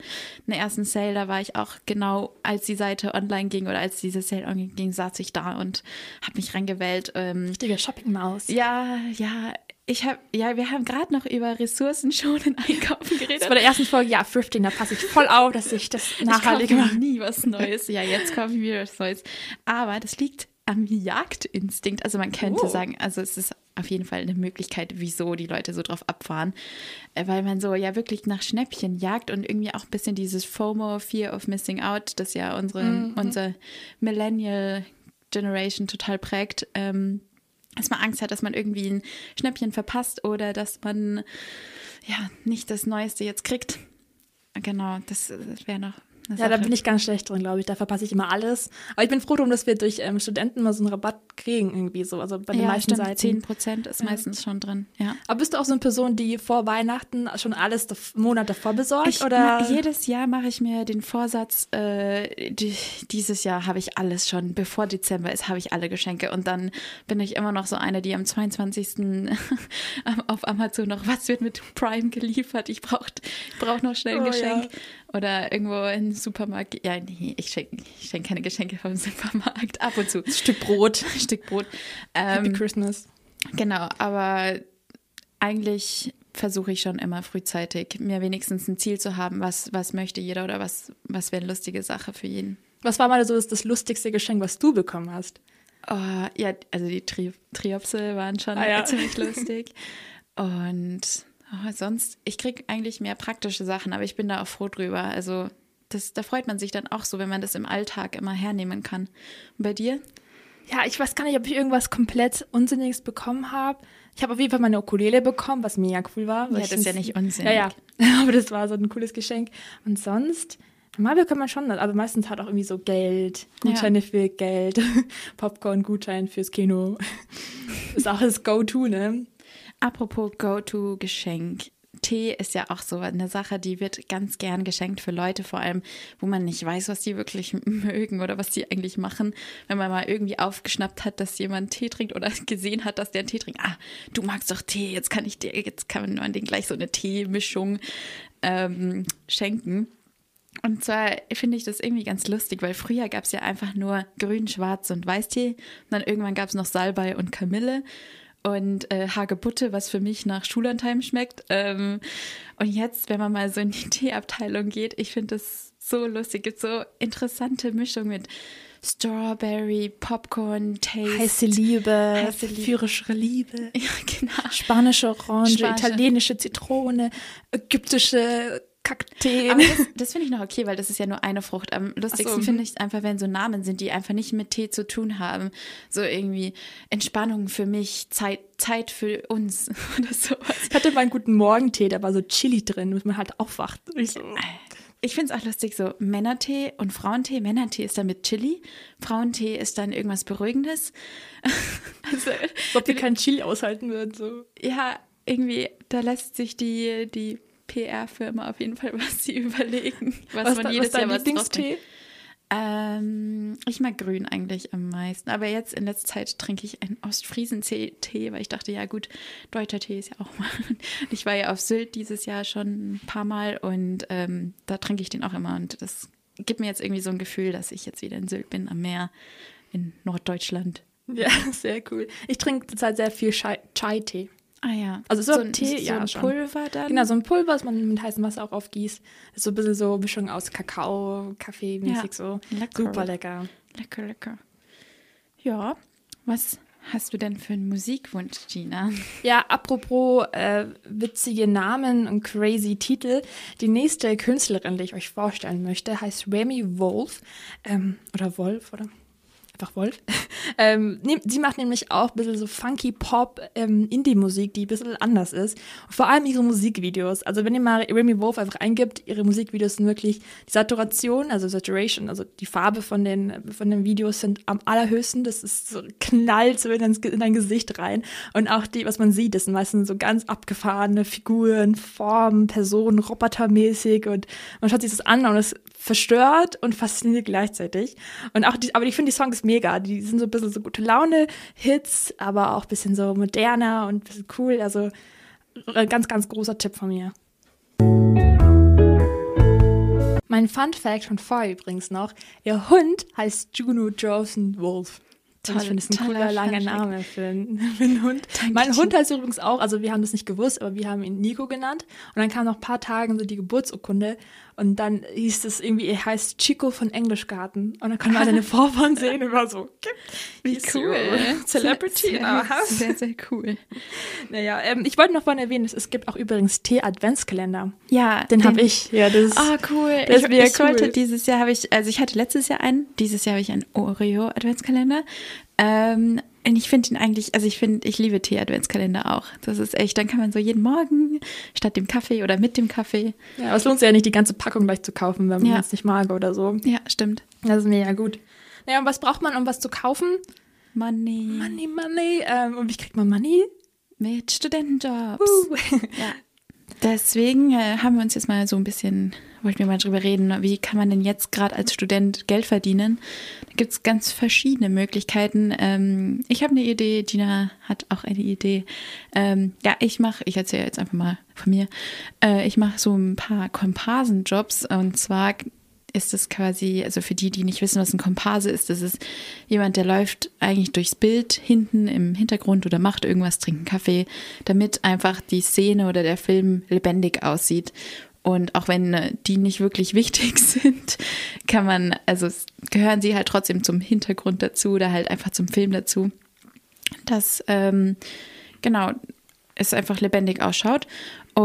einen ersten Sale, da war ich auch genau, als die Seite online ging oder als diese Sale online ging, saß ich da und habe mich reingewählt. Ähm, Richtige Shopping-Maus. ja, ja, ich habe, ja, wir haben gerade noch über ressourcenschonend einkaufen geredet. Das war der ersten Folge, ja, Thrifting, da passe ich voll auf, dass ich das nachhaltig ich mache. nie was Neues. Ja, jetzt kaufe ich wieder was Neues. Aber das liegt am Jagdinstinkt. Also man könnte Oh. sagen, also es ist auf jeden Fall eine Möglichkeit, wieso die Leute so drauf abfahren. Äh, Weil man so ja wirklich nach Schnäppchen jagt und irgendwie auch ein bisschen dieses FOMO, Fear of Missing Out, das ja unsere, Mhm. unsere Millennial Generation total prägt. Ähm, dass man Angst hat, dass man irgendwie ein Schnäppchen verpasst oder dass man ja nicht das Neueste jetzt kriegt. Genau, das, wäre noch Ja, da bin ich ganz schlecht drin, glaube ich. Da verpasse ich immer alles. Aber ich bin froh drum, dass wir durch ähm, Studenten mal so einen Rabatt kriegen, irgendwie so. Also bei den ja, meisten stimmt, Seiten. 10 Prozent ist meistens schon drin. Ja. Aber bist du auch so eine Person, die vor Weihnachten schon alles Monat davor besorgt? Ich, oder? ma- jedes Jahr mache ich mir den Vorsatz, äh, die, dieses Jahr habe ich alles schon, bevor Dezember ist, habe ich alle Geschenke. Und dann bin ich immer noch so eine, die am 22. auf Amazon noch, was wird mit Prime geliefert? Ich brauche ich brauch noch schnell ein Oh, Geschenk. ja. Oder irgendwo im Supermarkt. Ja, nee, ich schenke schenk keine Geschenke vom Supermarkt. Ab und zu. Ein Stück Brot. Ein Stück Brot. Happy Ähm, Christmas. Genau, aber eigentlich versuche ich schon immer frühzeitig, mir wenigstens ein Ziel zu haben, was, was möchte jeder oder was, was wäre eine lustige Sache für jeden. Was war mal so das, das lustigste Geschenk, was du bekommen hast? Oh, ja, also die Tri Triopse waren schon Ah, ja. ziemlich lustig. Und oh, sonst, ich kriege eigentlich mehr praktische Sachen, aber ich bin da auch froh drüber. Also das, da freut man sich dann auch so, wenn man das im Alltag immer hernehmen kann. Und bei dir? Ja, ich weiß gar nicht, ob ich irgendwas komplett Unsinniges bekommen habe. Ich habe auf jeden Fall meine Ukulele bekommen, was mega cool war. Ja, das ist ja nicht unsinnig. Ja, ja. Aber das war so ein cooles Geschenk. Und sonst, normal bekommt man schon, aber meistens hat auch irgendwie so Geld, Gutscheine für Geld, Popcorn, Gutschein fürs Kino. ist auch das Go-To, ne? Apropos Go-To-Geschenk. Tee ist ja auch so eine Sache, die wird ganz gern geschenkt für Leute, vor allem, wo man nicht weiß, was die wirklich mögen oder was die eigentlich machen. Wenn man mal irgendwie aufgeschnappt hat, dass jemand Tee trinkt oder gesehen hat, dass der einen Tee trinkt. Ah, du magst doch Tee, jetzt kann ich dir, jetzt kann man den gleich so eine Teemischung ähm, schenken. Und zwar finde ich das irgendwie ganz lustig, weil früher gab es ja einfach nur Grün, Schwarz und Weißtee. Und dann irgendwann gab es noch Salbei und Kamille und äh, Hagebutte, was für mich nach Schullandheim schmeckt. Ähm, und jetzt, wenn man mal so in die Teeabteilung geht, ich finde das so lustig. Gibt so interessante Mischung mit Strawberry, Popcorn, Taste. Heiße Liebe, Heiße Liebe. führerische Liebe, Ja, genau. spanische Orange, Spanische. italienische Zitrone, ägyptische Kakteen. Aber das, das finde ich noch okay, weil das ist ja nur eine Frucht. Am lustigsten so, finde ich es einfach, wenn so Namen sind, die einfach nicht mit Tee zu tun haben. So irgendwie Entspannung für mich, Zeit, Zeit für uns oder sowas. Ich hatte mal einen guten Morgentee, da war so Chili drin, dass man halt aufwacht. Und ich so, Ich finde es auch lustig, so Männertee und Frauentee. Männertee ist dann mit Chili, Frauentee ist dann irgendwas Beruhigendes. also, als ob die keinen Chili aushalten würden. So. ja, irgendwie, da lässt sich die, die PR-Firma auf jeden Fall was sie überlegen, was, Was, man da- jedes was Jahr was. Lieblingstee? Ähm, ich mag grün eigentlich am meisten. Aber jetzt in letzter Zeit trinke ich einen Ostfriesen-Tee, weil ich dachte, ja gut, deutscher Tee ist ja auch mal. Ich war ja auf Sylt dieses Jahr schon ein paar Mal und ähm, da trinke ich den auch immer. Und das gibt mir jetzt irgendwie so ein Gefühl, dass ich jetzt wieder in Sylt bin, am Meer in Norddeutschland. Ja, sehr cool. Ich trinke zurzeit sehr viel Chai- Chai-Tee. Ah ja. Also so ein Tee, so ja, ein schon. Pulver dann. Genau, so ein Pulver, das man mit heißem Wasser auch aufgießt. Ist so ein bisschen so Mischung aus Kakao, Kaffee mäßig Ja, so. lecker. Super lecker. Lecker, lecker. Ja, was hast du denn für einen Musikwunsch, Gina? Ja, apropos äh, witzige Namen und crazy Titel. Die nächste Künstlerin, die ich euch vorstellen möchte, heißt Remy Wolf. Ähm, oder Wolf, oder? Einfach Wolf. ähm, nehm- sie macht nämlich auch ein bisschen so funky Pop, ähm, Indie-Musik, die ein bisschen anders ist. Vor allem ihre Musikvideos. Also wenn ihr mal Remy Wolf einfach eingibt, ihre Musikvideos sind wirklich die Saturation, also Saturation, also die Farbe von den, von den Videos sind am allerhöchsten. Das ist so knallt so in dein, in dein Gesicht rein. Und auch die, was man sieht, das sind meistens so ganz abgefahrene Figuren, Formen, Personen, robotermäßig. Und man schaut sich das an und es verstört und fasziniert gleichzeitig. Und auch die, aber ich finde die Songs mega. Die sind so ein bisschen so gute Laune, Hits, aber auch ein bisschen so moderner und ein bisschen cool. Also ein ganz, ganz großer Tipp von mir. Mein Fun Fact von vorher übrigens noch: Ihr Hund heißt Juno Joseph Wolf. Toll- ich finde, das ist ein toller cooler, langer. Name für einen, für einen Hund. mein Hund heißt übrigens auch, also wir haben das nicht gewusst, aber wir haben ihn Nico genannt. Und dann kam nach ein paar Tagen so die Geburtsurkunde und dann hieß es irgendwie, er heißt Chico von Englischgarten. Und dann konnte man seine Vorfahren sehen und war so, wie cool. Celebrity in our Sehr, house. sehr, sehr cool. Naja, ähm, ich wollte noch vorhin erwähnen, es, es gibt auch übrigens Tee-Adventskalender. Ja, Den habe ich. Ja, das Ah, cool. Das ich, ich wollte cool. dieses Jahr habe ich, also ich hatte letztes Jahr einen, dieses Jahr habe ich einen Oreo-Adventskalender. Ähm, und ich finde ihn eigentlich, also ich finde, ich liebe Tee-Adventskalender auch. Das ist echt, dann kann man so jeden Morgen statt dem Kaffee oder mit dem Kaffee. Ja, aber es lohnt sich ja nicht, die ganze Packung gleich zu kaufen, wenn man Ja. es nicht mag oder so. Ja, stimmt. Das ist mega gut. Naja, und was braucht man, um was zu kaufen? Money. Money, Money. Ähm, und wie kriegt man Money? Mit Studentenjobs. Uh. Ja. Deswegen äh, haben wir uns jetzt mal so ein bisschen, wollten wir mal drüber reden, wie kann man denn jetzt gerade als Student Geld verdienen? Da gibt es ganz verschiedene Möglichkeiten. Ähm, ich habe eine Idee, Gina hat auch eine Idee. Ähm, ja, ich mache, ich erzähle jetzt einfach mal von mir, äh, ich mache so ein paar Komparsenjobs und zwar ist es quasi, also für die, die nicht wissen, was ein Komparse ist, das ist jemand, der läuft eigentlich durchs Bild hinten im Hintergrund oder macht irgendwas, trinkt einen Kaffee, damit einfach die Szene oder der Film lebendig aussieht. Und auch wenn äh, die nicht wirklich wichtig sind, kann man, also gehören sie halt trotzdem zum Hintergrund dazu oder halt einfach zum Film dazu. Das, ähm, genau, es einfach lebendig ausschaut.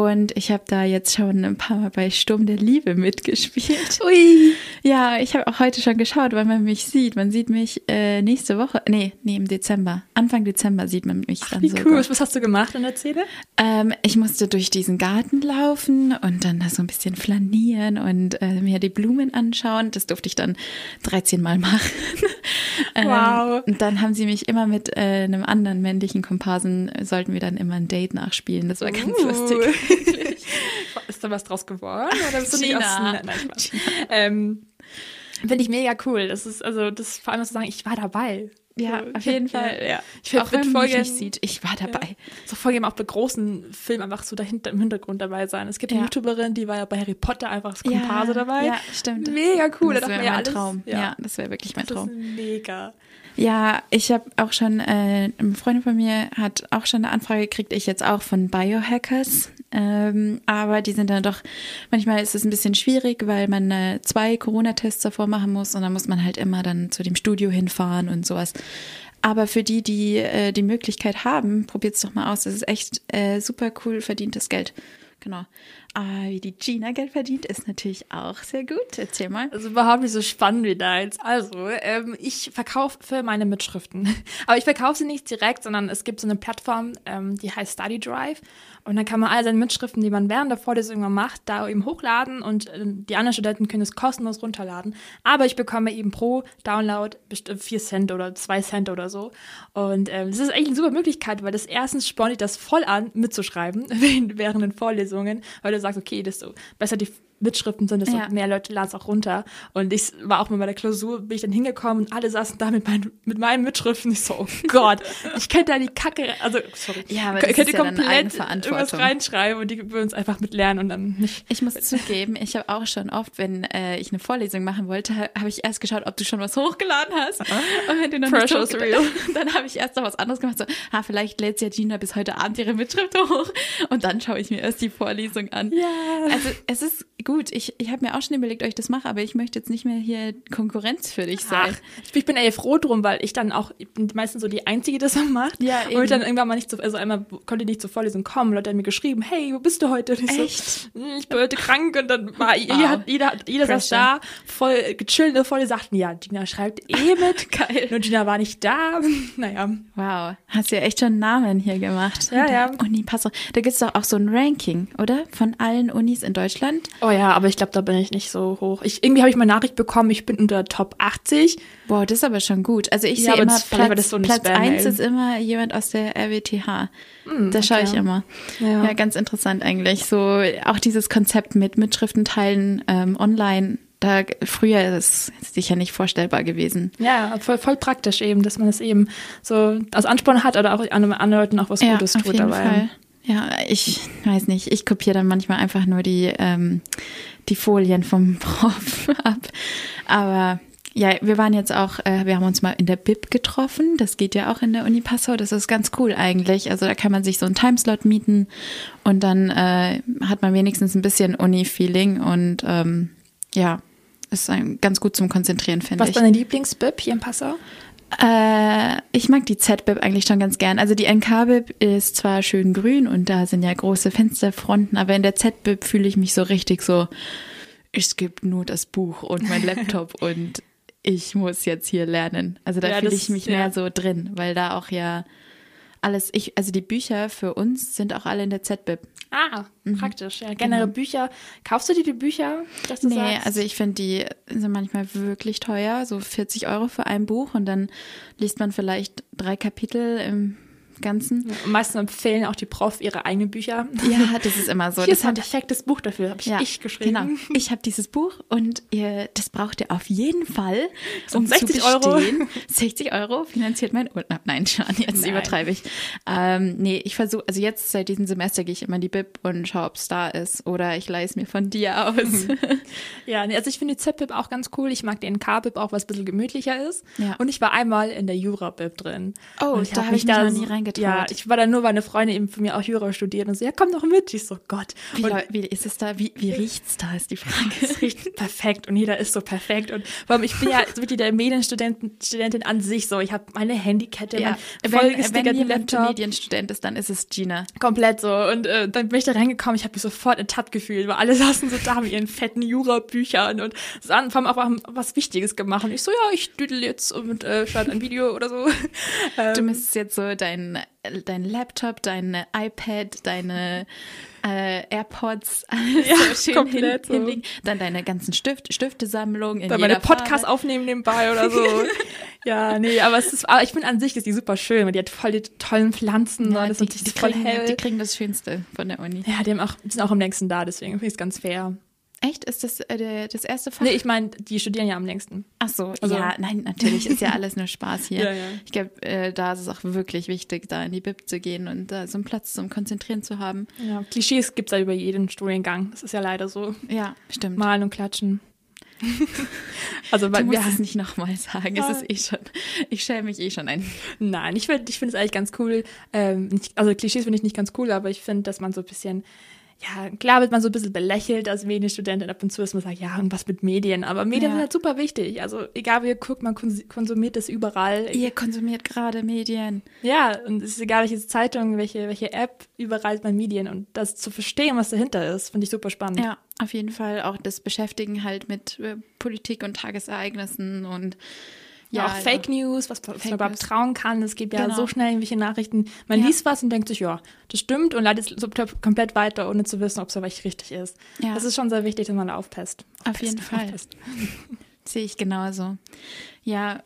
Und ich habe da jetzt schon ein paar Mal bei Sturm der Liebe mitgespielt. Ui. Ja, ich habe auch heute schon geschaut, weil man mich sieht. Man sieht mich äh, nächste Woche, nee, nee, im Dezember. Anfang Dezember sieht man mich dann Wie sogar. cool. Was hast du gemacht in der Szene? Ähm, ich musste durch diesen Garten laufen und dann da so ein bisschen flanieren und äh, mir die Blumen anschauen. Das durfte ich dann 13 Mal machen. ähm, Wow. Und dann haben sie mich immer mit äh, einem anderen männlichen Komparsen, sollten wir dann immer ein Date nachspielen. Das war ganz Uh. lustig. Ist da was draus geworden? Oder bist du nicht aus... Nein, Spaß. Ähm, Finde ich mega cool. Das ist, also, das vor allem zu sagen, ich war dabei. Ja, So, auf jeden ja, Fall. Ja. Ich finde Auch wenn man mich nicht sieht, ich war dabei. So voll gerne auch bei großen Filmen einfach so dahinter im Hintergrund dabei sein. Es gibt eine Ja. YouTuberin, die war ja bei Harry Potter einfach als Komparse dabei. Ja, stimmt. Mega cool. Da Das wäre ja mein alles- Traum. Ja, Ja, das wäre wirklich mein das Traum. ist mega. Ja, ich habe auch schon, äh, eine Freundin von mir hat auch schon eine Anfrage gekriegt, ich jetzt auch von Biohackers. Ähm, aber die sind dann doch, manchmal ist es ein bisschen schwierig, weil man äh, zwei Corona-Tests davor machen muss und dann muss man halt immer dann zu dem Studio hinfahren und sowas. Aber für die, die äh, die Möglichkeit haben, probiert's doch mal aus. Das ist echt äh, super cool verdientes Geld. Genau. Aber wie die Gina Geld verdient, ist natürlich auch sehr gut. Erzähl mal. Das ist überhaupt nicht so spannend wie deins. Also, ähm, ich verkaufe meine Mitschriften. Aber ich verkaufe sie nicht direkt, sondern es gibt so eine Plattform, ähm, die heißt Study Drive. Und dann kann man all seine Mitschriften, die man während der Vorlesung macht, da eben hochladen und äh, die anderen Studenten können es kostenlos runterladen. Aber ich bekomme eben pro Download bestimmt 4 Cent oder 2 Cent oder so. Und ähm, das ist eigentlich eine super Möglichkeit, weil das erstens spornt dich das voll an, mitzuschreiben während den Vorlesungen, weil du sagst, okay, desto besser die Mitschriften sind, desto Ja. mehr Leute laden es auch runter. Und ich war auch mal bei der Klausur, bin ich dann hingekommen und alle saßen da mit, mein, mit meinen Mitschriften. Ich so, oh Gott, ich könnte da die Kacke, also sorry, Ja, aber das könnt ist ihr ja komplett irgendwas reinschreiben und die würden es einfach mit lernen und dann nicht. Ich muss zugeben, ich habe auch schon oft, wenn äh, ich eine Vorlesung machen wollte, ha- habe ich erst geschaut, ob du schon was hochgeladen hast. Und wenn du noch Pressure nicht hochgeladen dann habe ich erst noch was anderes gemacht. So, ah, vielleicht lädt ja Gina bis heute Abend ihre Mitschrift hoch. Und dann schaue ich mir erst die Vorlesung an. Ja. Also es ist gut. Ich, ich habe mir auch schon überlegt, ob ich das mache, aber ich möchte jetzt nicht mehr hier Konkurrenz für dich sein. Ach, ich bin eher froh drum, weil ich dann auch, ich bin meistens so die Einzige, die das macht. Ja, Und eben. ich dann irgendwann mal nicht zu, also einmal konnte ich nicht zur Vorlesung kommen. Leute haben mir geschrieben, hey, wo bist du heute? Und ich Echt? So, "Hm, ich bin heute krank und dann war, jeder, Wow. hat- jeder, jeder saß da, voll gechillt in der Vorlesung, sagten, ja, Gina schreibt eh mit. Geil. Und Gina war nicht da. Naja. Wow, hast ja echt schon einen Namen hier gemacht. Ja, ja. Uni Passau. Da gibt es doch auch so ein Ranking, oder? Von allen Unis in Deutschland. Oh ja, aber ich glaube, da bin ich nicht so hoch. Ich, irgendwie habe ich mal Nachricht bekommen, ich bin unter Top 80. Boah, das ist aber schon gut. Also ich Ja, sehe immer, Platz, so Platz Spam-Mail. 1 ist immer jemand aus der RWTH. da schaue ich okay. immer. Ja. Ja. ganz interessant eigentlich. So auch dieses Konzept mit Mitschriften teilen ähm, online. Da früher ist es sicher nicht vorstellbar gewesen. Ja, voll, voll praktisch eben, dass man es eben so als Ansporn hat oder auch anderen, anderen Leuten auch was Gutes auf tut dabei. Fall. Ja, ich weiß nicht. Ich kopiere dann manchmal einfach nur die, ähm, die Folien vom Prof ab. Aber ja, wir waren jetzt auch, äh, wir haben uns mal in der Bib getroffen. Das geht ja auch in der Uni Passau. Das ist ganz cool eigentlich. Also da kann man sich so einen Timeslot mieten und dann äh, hat man wenigstens ein bisschen Uni-Feeling und ähm, ja, ist ein, ganz gut zum Konzentrieren, finde Was ich. ist deine Lieblingsbib hier in Passau? Äh, ich mag die Z-Bib eigentlich schon ganz gern. Also die NK-Bib ist zwar schön grün und da sind ja große Fensterfronten, aber in der Z-Bib fühle ich mich so richtig so, es gibt nur das Buch und mein Laptop und ich muss jetzt hier lernen. Also da Ja, fühle ich mich ja. mehr so drin, weil da auch ja alles, ich, also die Bücher für uns sind auch alle in der Z-Bib. Ah, praktisch. Ja, generell Bücher. Kaufst du dir die Bücher? Dass du Nee, sagst? also ich finde, die sind manchmal wirklich teuer, so 40 Euro für ein Buch und dann liest man vielleicht drei Kapitel im Ganzen. Am meisten empfehlen auch die Prof ihre eigenen Bücher. Ja, das ist immer so. Hier das ist ein perfektes Buch dafür, habe ich, ja, ich geschrieben. Genau. Ich habe dieses Buch und ihr, das braucht ihr auf jeden Fall, Um um 60 zu Euro. bestehen. 60 Euro finanziert mein Urlaub. Nein, schon, jetzt Nein. übertreibe ich. Ähm, nee, ich versuche, also jetzt seit diesem Semester gehe ich immer in die Bib und schaue, ob es da ist oder ich leihe es mir von dir aus. Ja, nee, also ich finde die Z-Bib auch ganz cool. Ich mag den K-Bib auch, was ein bisschen gemütlicher ist. Ja. Und ich war einmal in der Jura-Bib drin. Oh, Und da hab hab ich mich noch so- nie reingetraut. Ja, ich war da nur, weil eine Freundin eben von mir auch Jura studiert und so, ja, komm doch mit. Ich so, Gott. Wie, und wie ist es da? Wie, wie riecht's da, ist die Frage. es riecht perfekt und jeder ist so perfekt. Und allem, ich bin ja wirklich der Medienstudentin Studentin an sich so. Ich habe meine Handykette, Ja, mein wenn, wenn vollgestickerten jemand Laptop. Medienstudent ist, dann ist es Gina. Komplett so. Und äh, dann bin ich da reingekommen, ich habe mich sofort ertappt gefühlt, weil alle saßen so da mit ihren fetten Jura-Büchern und sahen, vor allem auch was Wichtiges gemacht. Und ich so, ja, ich düdel jetzt und äh, schaue ein Video oder so. Du Ähm, müsstest jetzt so dein, dein Laptop, dein iPad, deine äh, AirPods alles Ja, so schön komplett so. hinlegen. Dann deine ganzen Stift, Stiftesammlung in dann meine Podcasts Farbe. aufnehmen nebenbei oder so. ja, nee, aber es ist, aber ich finde an sich ist die super schön, weil die hat voll die tollen Pflanzen, Ja, die, die, voll kriegen, die kriegen das Schönste von der Uni. ja, die, haben auch, die sind auch am längsten da, deswegen finde ich es ganz fair. Echt? Ist das äh, das erste Fach? Nee, ich meine, die studieren ja am längsten. Ach so, Also- ja, nein, natürlich ist ja alles nur Spaß hier. Ja, ja. Ich glaube, äh, da ist es auch wirklich wichtig, da in die Bib zu gehen und da so einen Platz zum Konzentrieren zu haben. Ja, Klischees gibt es ja über jeden Studiengang. Das ist ja leider so. Ja, stimmt. Malen und klatschen. also, Du musst wir, es nicht nochmal sagen. Es ist eh schon, ich schäme mich eh schon ein. Nein, ich finde ich find es eigentlich ganz cool. Ähm, nicht, also Klischees finde ich nicht ganz cool, aber ich finde, dass man so ein bisschen ja, klar wird man so ein bisschen belächelt als Medienstudentin ab und zu, dass man sagt, ja, irgendwas mit Medien. Aber Medien Ja. sind halt super wichtig. Also egal wie ihr guckt, man kons- konsumiert das überall. Ihr konsumiert gerade Medien. Ja, und es ist egal, welche Zeitung, welche, welche App, überall ist man Medien. Und das zu verstehen, was dahinter ist, finde ich super spannend. Ja, auf jeden Fall auch das Beschäftigen halt mit äh, Politik und Tagesereignissen und Ja, ja, auch Fake News, was man Fake überhaupt trauen kann. Es gibt ja Genau. so schnell irgendwelche Nachrichten. Man liest was und denkt sich, ja, das stimmt und leitet es so komplett weiter, ohne zu wissen, ob es wirklich richtig ist. Ja. Das ist schon sehr wichtig, dass man da aufpasst. Auf jeden Aufpasst, Fall. Sehe ich genauso. Ja,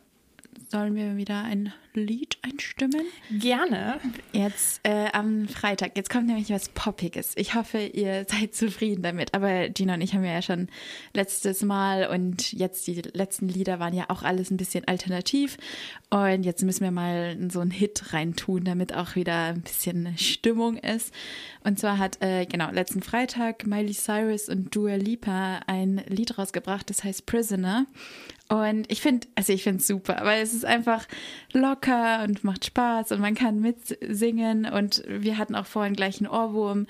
sollen wir wieder ein Lied einstimmen? Gerne. Jetzt äh, am Freitag. Jetzt kommt nämlich was Poppiges. Ich hoffe, ihr seid zufrieden damit. Aber Gina und ich haben ja schon letztes Mal und jetzt die letzten Lieder waren ja auch alles ein bisschen alternativ. Und jetzt müssen wir mal so einen Hit reintun, damit auch wieder ein bisschen Stimmung ist. Und zwar hat, äh, genau, letzten Freitag Miley Cyrus und Dua Lipa ein Lied rausgebracht, das heißt Prisoner. Und ich finde, also ich finde es super, weil es ist einfach locker und macht Spaß und man kann mitsingen und wir hatten auch vorhin gleich einen Ohrwurm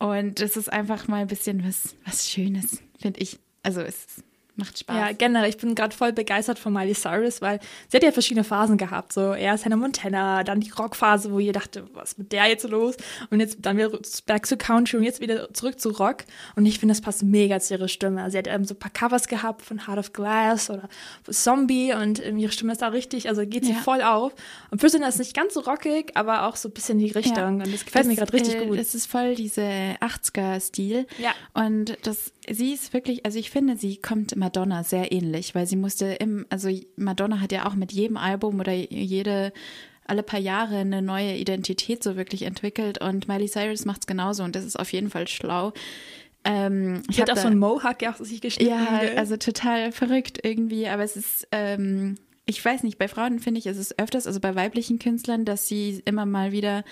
und es ist einfach mal ein bisschen was, was Schönes, finde ich. Also es macht Spaß. Ja, generell, ich bin gerade voll begeistert von Miley Cyrus, weil sie hat ja verschiedene Phasen gehabt. So erst Hannah Montana, dann die Rockphase, wo ihr dachte, was ist mit der jetzt los? Und jetzt dann wieder back zu Country und jetzt wieder zurück zu Rock. Und ich finde, das passt mega zu ihrer Stimme. Also sie hat ähm, so ein paar Covers gehabt von Heart of Glass oder Zombie und ähm, ihre Stimme ist da richtig, also geht sie Ja. voll auf. Und Prisoner ist nicht ganz so rockig, aber auch so ein bisschen die Richtung. Und das gefällt mir gerade richtig äh, gut. Das ist voll diese 80er-Stil. Ja. Und das, sie ist wirklich, also ich finde, sie kommt Madonna sehr ähnlich, weil sie musste im, also Madonna hat ja auch mit jedem Album oder jede alle paar Jahre eine neue Identität so wirklich entwickelt und Miley Cyrus macht es genauso und das ist auf jeden Fall schlau. Ähm, ich Sie hat hab auch da- so ein Mohawk ja auch sich geschnitten. ja, also total verrückt irgendwie, aber es ist, ähm, ich weiß nicht, bei Frauen finde ich, ist es öfters, also bei weiblichen Künstlern, dass sie immer mal wieder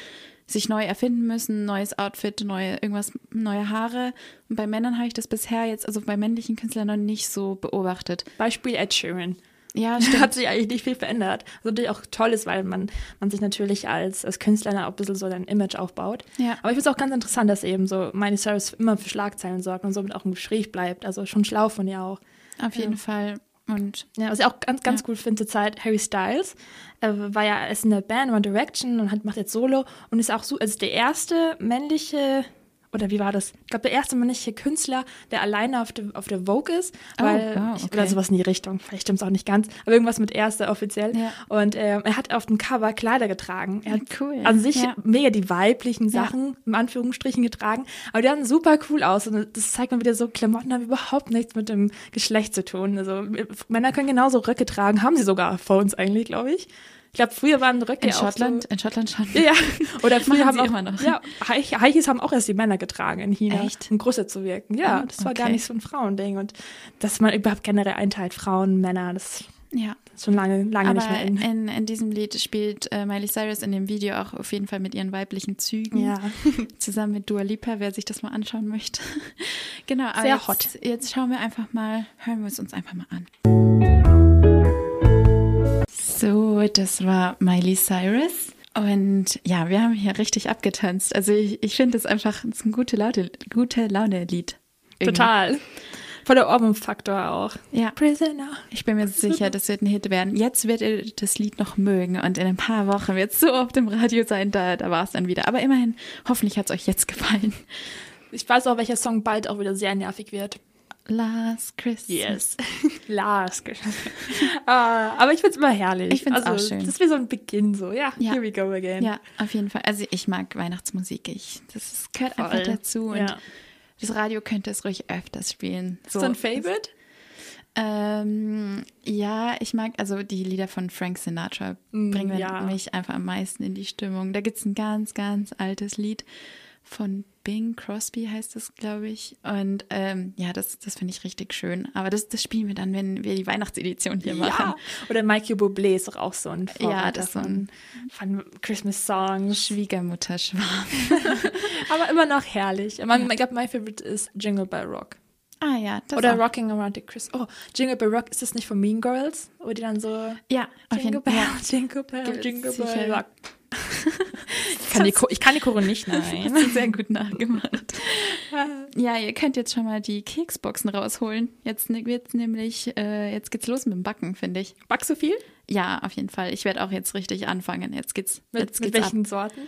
sich neu erfinden müssen, neues Outfit, neue irgendwas, neue Haare. Und bei Männern habe ich das bisher jetzt, also bei männlichen Künstlern noch nicht so beobachtet. Beispiel Ed Sheeran. Ja, hat sich eigentlich nicht viel verändert. Was natürlich auch toll ist, weil man, man sich natürlich als, als Künstler auch ein bisschen so ein Image aufbaut. Ja. Aber ich finde es auch ganz interessant, dass eben so Miley Cyrus immer für Schlagzeilen sorgt und somit auch im Gespräch bleibt. Also schon schlau von ihr auch. Auf jeden Fall. Und Ja, was ich auch ganz, ganz Ja. gut finde zur Zeit, Harry Styles äh, war ja ist in der Band One Direction und hat, macht jetzt Solo und ist auch so, also der erste männliche, oder wie war das? Ich glaube, der erste männliche Künstler, der alleine auf der, auf der Vogue ist, Oh, weil, wow, ich, okay. oder sowas in die Richtung, vielleicht stimmt es auch nicht ganz, aber irgendwas mit erster offiziell. Ja. Und ähm, er hat auf dem Cover Kleider getragen. Er hat Cool. an sich Ja. mega die weiblichen Ja. Sachen, im Anführungsstrichen, getragen, aber die haben super cool aus und das zeigt mal wieder so, Klamotten haben überhaupt nichts mit dem Geschlecht zu tun. Also Männer können genauso Röcke tragen, haben sie sogar vor uns eigentlich, glaube ich. Ich glaube, früher waren Röcke in auch Schottland, So, in Schottland schon. ja, ja. Oder früher haben auch, immer noch. Ja, Haichis haben auch erst die Männer getragen in China, Echt? um größer zu wirken. Ja, Oh, das war gar okay. nicht so ein Frauending und dass man überhaupt generell einteilt, Frauen, Männer, das Ja. ist schon lange, lange Aber nicht mehr in. in, in diesem Lied spielt äh, Miley Cyrus in dem Video auch auf jeden Fall mit ihren weiblichen Zügen. Ja. Zusammen mit Dua Lipa, wer sich das mal anschauen möchte. genau, Sehr jetzt, hot. jetzt schauen wir einfach mal, hören wir es uns einfach mal an. Das war Miley Cyrus. Und ja, wir haben hier richtig abgetanzt. Also ich, ich finde es einfach, es ist ein gute Laune, gute Laune-Lied. Irgendwie. Total. Voller Ohrwurm-Faktor auch. Ja. Prisoner. Ich bin mir sicher, das wird ein Hit werden. Jetzt wird ihr das Lied noch mögen und in ein paar Wochen wird es so auf dem Radio sein, da, da war es dann wieder. Aber immerhin, hoffentlich hat es euch jetzt gefallen. Ich weiß auch, welcher Song bald auch wieder sehr nervig wird. Last Christmas. Last. Ah, aber ich find's immer herrlich. Ich find's also, auch schön. Das ist wie so ein Beginn, so, ja, Ja. here we go again. Ja, auf jeden Fall. Also ich mag Weihnachtsmusik. Ich, das ist, gehört einfach Voll. dazu. Und Ja. das Radio könnte es ruhig öfters spielen. Ist das ein Favorite? Ähm, ja, ich mag, also die Lieder von Frank Sinatra Mm, bringen ja. mich einfach am meisten in die Stimmung. Da gibt es ein ganz, ganz altes Lied von Bing Crosby, heißt das, glaube ich. Und ähm, ja, das, das finde ich richtig schön. Aber das, das spielen wir dann, wenn wir die Weihnachtsedition hier machen. Ja. Oder Michael Bublé ist doch auch so ein Ja, Vorreiter das ist so von, von Christmas Songs. Schwiegermutter-Schwarm. Aber immer noch herrlich. Ich, mein, ich glaube, mein Favorite ist Jingle Bell Rock. Ah ja, das Oder auch. Rocking Around the Christmas. Oh, Jingle Bell Rock, ist das nicht von Mean Girls? Wo die dann so Ja, Jingle Bell. Jingle Bell, Jingle Bell. Rock. Ich kann die, ich kann die Kurve nicht, nein. Sehr gut nachgemacht. Ja, ihr könnt jetzt schon mal die Keksboxen rausholen. Jetzt ne- wird's nämlich, äh, jetzt geht's los mit dem Backen, finde ich. Backst du viel? Ja, auf jeden Fall. Ich werde auch jetzt richtig anfangen. Jetzt geht's, Mit, jetzt mit geht's ab. welchen Sorten?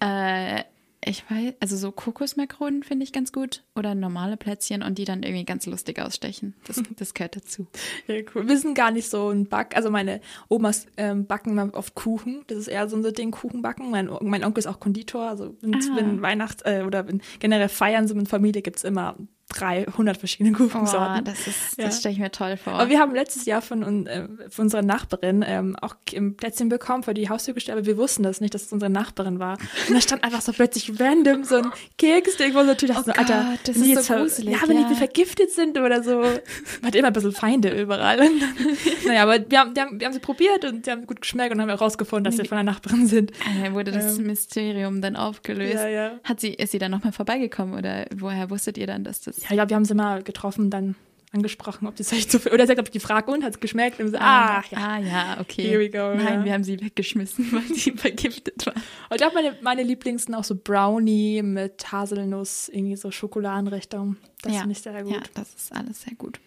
Äh, ich weiß, also so Kokosmakronen finde ich ganz gut. Oder normale Plätzchen und die dann irgendwie ganz lustig ausstechen. Das, das gehört dazu. Ja, cool. Wir sind gar nicht so ein Back. Also meine Omas ähm, backen oft Kuchen. Das ist eher so ein Ding, Kuchen backen. Mein, mein Onkel ist auch Konditor. Also wenn, Ah. wenn Weihnachts- äh, oder wenn generell Feiern sind mit Familie, gibt es immer 300 verschiedene Oh, Kuchensorten. das ist, Ja. das stelle ich mir toll vor. Aber wir haben letztes Jahr von, äh, von unserer Nachbarin ähm, auch ein Plätzchen bekommen, vor die Haustür gestellt, aber wir wussten das nicht, dass es unsere Nachbarin war. Und da stand einfach so plötzlich random so ein Keksding, wo wir natürlich dachten, Oh so, Alter, Gott, das wenn die ist jetzt so gruselig, Ja, wenn ja. die vergiftet sind oder so. Man hat immer ein bisschen Feinde überall. Dann, naja, aber wir haben, wir, haben, wir haben sie probiert und die haben gut geschmeckt und haben herausgefunden, dass sie von der Nachbarin sind. Äh, wurde das Mysterium dann aufgelöst? Ja, ja. Hat sie, ist sie dann nochmal vorbeigekommen oder woher wusstet ihr dann, dass das. Ja, ich glaube, wir haben sie mal getroffen, dann angesprochen, ob das echt so viel, oder sie hat, glaube ich, gefragt und hat es geschmeckt und so, ah, ja. ah, ja, okay. Here we go, Nein, ja. wir haben sie weggeschmissen, weil sie vergiftet war. Und ich glaube, meine, meine Lieblings sind auch so Brownie mit Haselnuss, irgendwie so Schokoladenrichtung. Das ja. finde ich sehr gut. Ja, das ist alles sehr gut.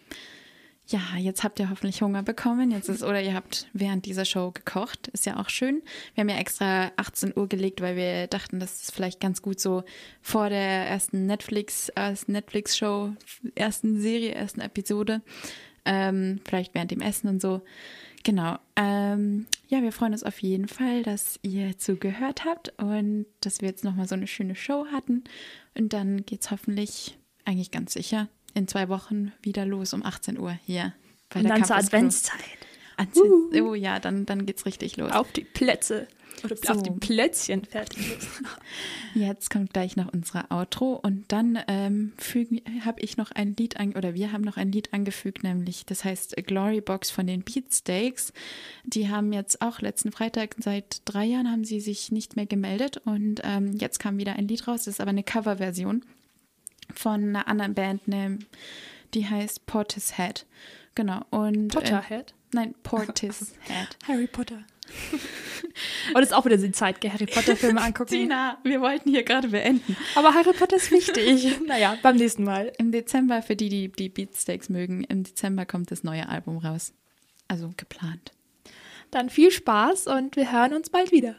Ja, jetzt habt ihr hoffentlich Hunger bekommen. Jetzt ist, oder ihr habt während dieser Show gekocht. Ist ja auch schön. Wir haben ja extra 18 Uhr gelegt, weil wir dachten, das ist vielleicht ganz gut so vor der ersten Netflix, ersten Netflix-Show, ersten Serie, ersten Episode. Ähm, vielleicht während dem Essen und so. Genau. Ähm, ja, wir freuen uns auf jeden Fall, dass ihr zugehört habt und dass wir jetzt nochmal so eine schöne Show hatten. Und dann geht's hoffentlich, eigentlich ganz sicher, in zwei Wochen wieder los um 18 Uhr hier. Bei Und der dann zur Campus. Adventszeit. Advent- Oh ja, dann, dann geht's richtig los. Auf die Plätze. Oder So. auf die Plätzchen fertig. Jetzt kommt gleich noch unsere Outro und dann ähm, habe ich noch ein Lied an, oder wir haben noch ein Lied angefügt, nämlich das heißt Glory Box von den Beatsteaks. Die haben jetzt auch letzten Freitag seit drei Jahren haben sie sich nicht mehr gemeldet und ähm, jetzt kam wieder ein Lied raus. Das ist aber eine Coverversion von einer anderen Band, ne, die heißt Portishead. Genau und Äh, Potterhead. nein Portishead. Harry Potter. Und es ist auch wieder die Zeit, Harry Potter Filme angucken. Tina, wir wollten hier gerade beenden. Aber Harry Potter ist wichtig. naja, beim nächsten Mal. Im Dezember, für die, die die Beatsteaks mögen, im Dezember kommt das neue Album raus. Also geplant. Dann viel Spaß und wir hören uns bald wieder.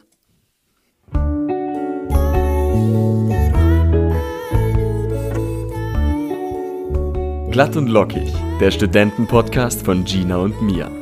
Glatt und lockig, der Studentenpodcast von Gina und Mia.